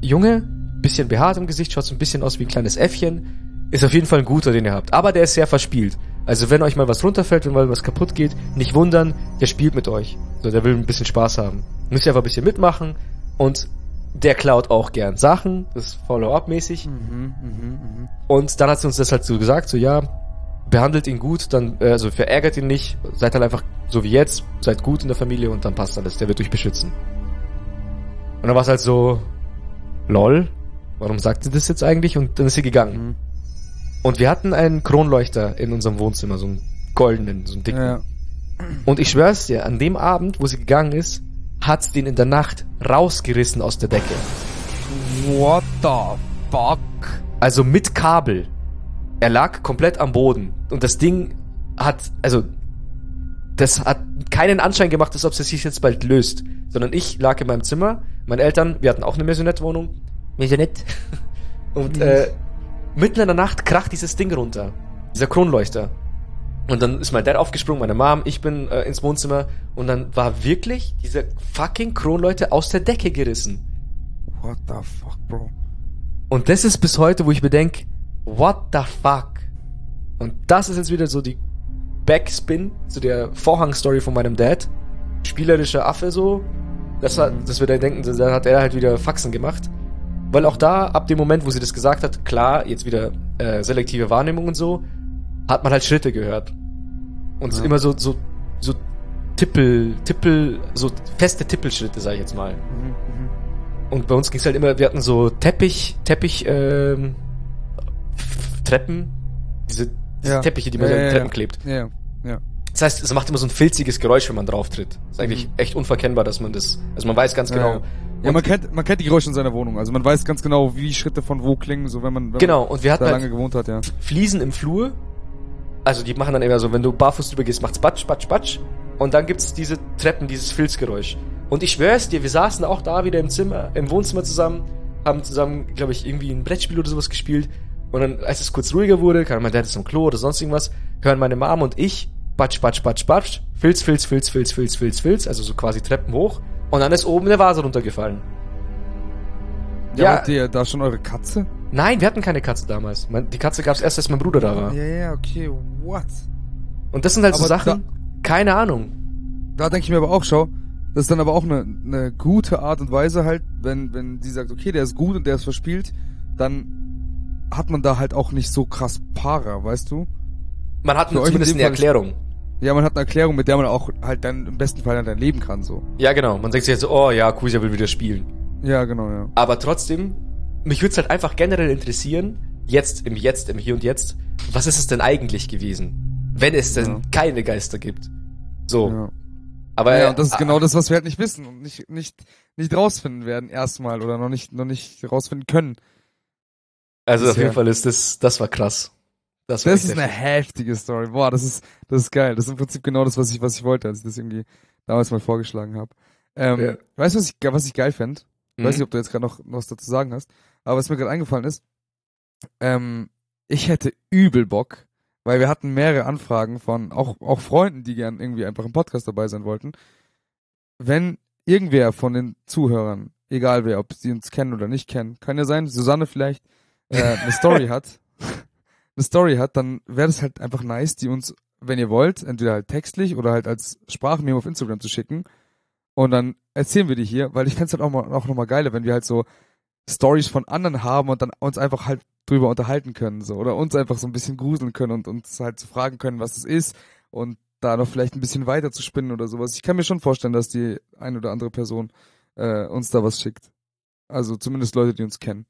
Junge, bisschen behaart im Gesicht, schaut so ein bisschen aus wie ein kleines Äffchen. Ist auf jeden Fall ein guter, den ihr habt. Aber der ist sehr verspielt. Also wenn euch mal was runterfällt, wenn mal was kaputt geht, nicht wundern, der spielt mit euch. So, der will ein bisschen Spaß haben. Müsst ihr einfach ein bisschen mitmachen. Und der klaut auch gern Sachen. Das ist Follow-up-mäßig. Mhm, mhm, mhm. Und dann hat sie uns das halt so gesagt, so ja, behandelt ihn gut, dann, äh, also verärgert ihn nicht, seid halt einfach so wie jetzt, seid gut in der Familie und dann passt alles, der wird euch beschützen. Und dann war es halt so, lol, warum sagt sie das jetzt eigentlich? Und dann ist sie gegangen. Mhm. Und wir hatten einen Kronleuchter in unserem Wohnzimmer, so einen goldenen, so einen dicken. Ja. Und ich schwör's dir, an dem Abend, wo sie gegangen ist, hat's den in der Nacht rausgerissen aus der Decke. What the fuck? Also mit Kabel. Er lag komplett am Boden. Und das Ding hat, also, das hat keinen Anschein gemacht, als ob es sich jetzt bald löst. Sondern ich lag in meinem Zimmer, meine Eltern, wir hatten auch eine Maisonette-Wohnung. Maisonette. Und äh, mitten in der Nacht kracht dieses Ding runter. Dieser Kronleuchter. Und dann ist mein Dad aufgesprungen, meine Mom, ich bin äh, ins Wohnzimmer und dann war wirklich dieser fucking Kronleuchter aus der Decke gerissen. What the fuck, Bro? Und das ist bis heute, wo ich mir denk, what the fuck? Und das ist jetzt wieder so die Backspin zu der Vorhangstory von meinem Dad. Spielerischer Affe so. Das hat, dass wir da denken, da hat er halt wieder Faxen gemacht. Weil auch da, ab dem Moment, wo sie das gesagt hat, klar, jetzt wieder äh, selektive Wahrnehmung und so, hat man halt Schritte gehört. Und Ja. immer so, so, so Tippel, Tippel, so feste Tippelschritte, sag ich jetzt mal. Mhm, mhm. Und bei uns ging's halt immer, wir hatten so Teppich, Teppich, ähm, Treppen, diese, diese Ja. Teppiche, die man Ja, an Treppen klebt. Ja. Das heißt, es macht immer so ein filziges Geräusch, wenn man drauf tritt. ist eigentlich Mhm. echt unverkennbar, dass man das, also man weiß ganz Ja, genau. ja. Ja, man kennt, man kennt die Geräusche in seiner Wohnung. Also man weiß ganz genau, wie Schritte von wo klingen, so wenn man, wenn Genau, und wir hatten da halt lange gewohnt hat, ja. Fliesen im Flur. Also die machen dann immer so, wenn du barfuß drüber gehst, macht's batsch, batsch, batsch. Und dann gibt's diese Treppen, dieses Filzgeräusch. Und ich schwör's dir, wir saßen auch da wieder im Zimmer, im Wohnzimmer zusammen, haben zusammen, glaube ich, irgendwie ein Brettspiel oder sowas gespielt. Und dann, als es kurz ruhiger wurde, kann mein Dad am Klo oder sonst irgendwas, hören meine Mom und ich, batsch, batsch, batsch, batsch, Filz, Filz, Filz, Filz, Filz, Filz, Filz, also so quasi Treppen hoch. Und dann ist oben eine Vase runtergefallen. Ja, Ja. Hattet ihr da schon eure Katze? Nein, wir hatten keine Katze damals. Die Katze gab's erst, als mein Bruder da war. Ja, ja, okay, what? Und das sind halt so Aber Sachen, keine Ahnung. Da denke ich mir aber auch, schau, das ist dann aber auch eine, eine gute Art und Weise halt, wenn, wenn die sagt, okay, der ist gut und der ist verspielt, dann hat man da halt auch nicht so krass Para, weißt du? Man hat nur zumindest eine Erklärung. Ja, man hat eine Erklärung, mit der man auch halt dann im besten Fall dann dein Leben kann, so. Ja, genau. Man denkt sich jetzt so, oh ja, Kusia will wieder spielen. Ja, genau, ja. Aber trotzdem, mich würde es halt einfach generell interessieren, jetzt, im Jetzt, im Hier und Jetzt, was ist es denn eigentlich gewesen? Wenn es denn Ja. keine Geister gibt. So. ja. Aber ja, und das ist genau das, was wir halt nicht wissen und nicht, nicht, nicht rausfinden werden erstmal oder noch nicht, noch nicht rausfinden können. Also auf bisher. jeden Fall ist das, das war krass. Das, Das ist eine heftig. heftige Story. Boah, das ist, das ist geil. Das ist im Prinzip genau das, was ich, was ich wollte, als ich das irgendwie damals mal vorgeschlagen habe. Ähm, Ja. Weißt du, was ich, was ich geil fände? Ich weiß Mhm. nicht, ob du jetzt gerade noch noch was dazu sagen hast, aber was mir gerade eingefallen ist, ähm, ich hätte übel Bock, weil wir hatten mehrere Anfragen von auch, auch Freunden, die gern irgendwie einfach im Podcast dabei sein wollten. Wenn irgendwer von den Zuhörern, egal wer, ob sie uns kennen oder nicht kennen, kann ja sein, Susanne vielleicht, äh, eine Story hat, eine Story hat, dann wäre das halt einfach nice, die uns, wenn ihr wollt, entweder halt textlich oder halt als Sprachmemo auf Instagram zu schicken. Und dann erzählen wir die hier, weil ich fänd's halt auch, mal, auch nochmal geiler, wenn wir halt so Stories von anderen haben und dann uns einfach halt drüber unterhalten können, so. Oder uns einfach so ein bisschen gruseln können und uns halt so fragen können, was es ist und da noch vielleicht ein bisschen weiter zu spinnen oder sowas. Ich kann mir schon vorstellen, dass die ein oder andere Person äh, uns da was schickt. Also zumindest Leute, die uns kennen.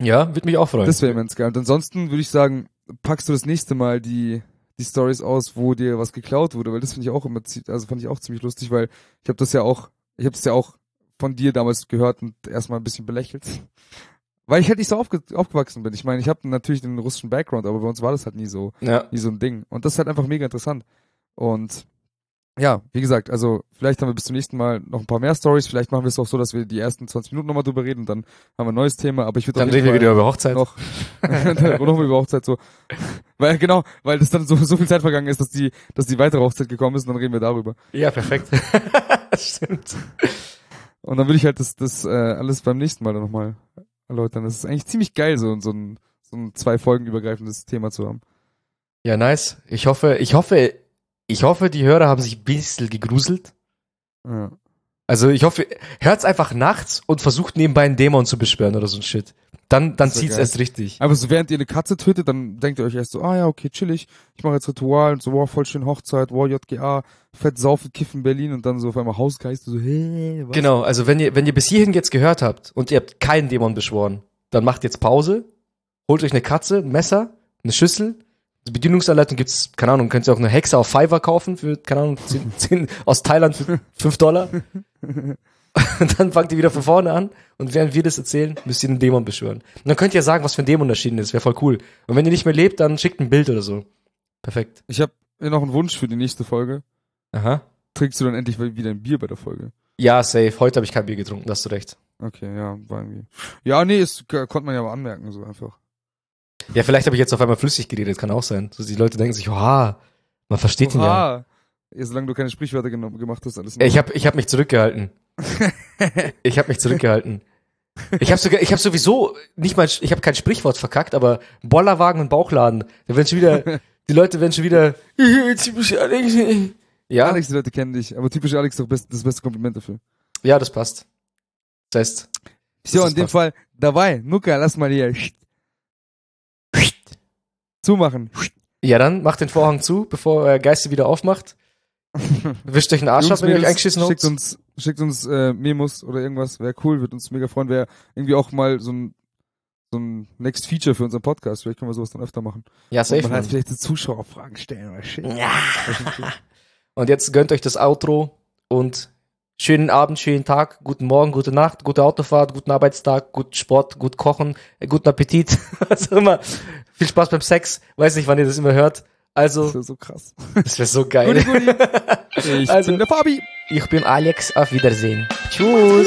Ja, würde mich auch freuen. Das wäre immens geil. Und ansonsten würde ich sagen, packst du das nächste Mal die, die Stories aus, wo dir was geklaut wurde, weil das finde ich auch immer, also fand ich auch ziemlich lustig, weil ich habe das ja auch, ich habe das ja auch von dir damals gehört und erstmal ein bisschen belächelt. Weil ich halt nicht so aufge aufgewachsen bin. Ich meine, ich habe natürlich den russischen Background, aber bei uns war das halt nie so, ja. nie so ein Ding. Und das ist halt einfach mega interessant. Und ja, wie gesagt, also vielleicht haben wir bis zum nächsten Mal noch ein paar mehr Stories. Vielleicht machen wir es auch so, dass wir die ersten 20 Minuten nochmal drüber reden und dann haben wir ein neues Thema. Aber ich würde Dann reden wir wieder über Hochzeit. noch, noch über Hochzeit so. Weil, genau, weil das dann so, so viel Zeit vergangen ist, dass die, dass die weitere Hochzeit gekommen ist und dann reden wir darüber. Ja, perfekt. Stimmt. Und dann würde ich halt das, das äh, alles beim nächsten Mal dann nochmal erläutern. Das ist eigentlich ziemlich geil, so, so ein, so ein zwei Folgen übergreifendes Thema zu haben. Ja, nice. Ich hoffe, ich hoffe, ich hoffe, die Hörer haben sich ein bisschen gegruselt. Ja. Also ich hoffe, hört's einfach nachts und versucht nebenbei einen Dämon zu beschwören oder so ein Shit. Dann, dann zieht's geil. erst richtig. Aber so während ihr eine Katze tötet, dann denkt ihr euch erst so, ah ja, okay, chillig, ich mache jetzt Ritual und so, wow, voll schön Hochzeit, wow, JGA, fett saufen, kiffen Berlin und dann so auf einmal Hausgeist, so, hä, was? Genau, also wenn ihr, wenn ihr bis hierhin jetzt gehört habt und ihr habt keinen Dämon beschworen, dann macht jetzt Pause, holt euch eine Katze, ein Messer, eine Schüssel. Die Bedienungsanleitung gibt's, keine Ahnung, könnt ihr auch eine Hexe auf Fiverr kaufen für, keine Ahnung, 10, 10, aus Thailand für 5 Dollar. Und dann fangt ihr wieder von vorne an und während wir das erzählen, müsst ihr einen Dämon beschwören. Und dann könnt ihr sagen, was für ein Dämon erschienen ist, wäre voll cool. Und wenn ihr nicht mehr lebt, dann schickt ein Bild oder so. Perfekt. Ich habe noch einen Wunsch für die nächste Folge. Aha. Trinkst du dann endlich wieder ein Bier bei der Folge? Ja, safe. Heute habe ich kein Bier getrunken, da hast du recht. Okay, ja, war irgendwie. Ja, nee, k- konnte man ja aber anmerken, so einfach. Ja, vielleicht habe ich jetzt auf einmal flüssig geredet, kann auch sein. So, die Leute denken sich, oha, man versteht ihn ja. Oha. Ja, solange du keine Sprichwörter gemacht hast, alles. Ich habe ich hab mich zurückgehalten. Ich habe mich zurückgehalten. Ich habe sogar, ich habe sowieso nicht mal, ich habe kein Sprichwort verkackt, aber Bollerwagen und Bauchladen. Da werden schon wieder, die Leute werden schon wieder. Ja, Alex, die Leute kennen dich, aber typisch Alex ist doch best, das beste Kompliment dafür. ja, das passt. Das heißt, So, in dem passt. Fall, dabei, Nuka, lass mal hier zumachen. ja, dann macht den Vorhang zu, bevor äh, Geiste wieder aufmacht. Wischt euch einen Arsch ab, wenn ihr euch eingeschissen habt. schickt uns, schickt uns äh, Memos oder irgendwas, wäre cool, wird uns mega freuen, wäre irgendwie auch mal so ein so ein Next Feature für unseren Podcast. Vielleicht können wir sowas dann öfter machen. Ja, Und safe. man halt vielleicht so Zuschauerfragen stellen oder shit. Und jetzt gönnt euch das Outro und schönen Abend, schönen Tag, guten Morgen, gute Nacht, gute Autofahrt, guten Arbeitstag, guten Sport, gut kochen, äh, guten Appetit, was auch immer. Viel Spaß beim Sex. Weiß nicht, wann ihr das immer hört. Das Also, ist so krass. das wäre so geil. Guti, guti. Ich Also- bin der Fabi. Ich bin Alex, auf Wiedersehen. Tschüss.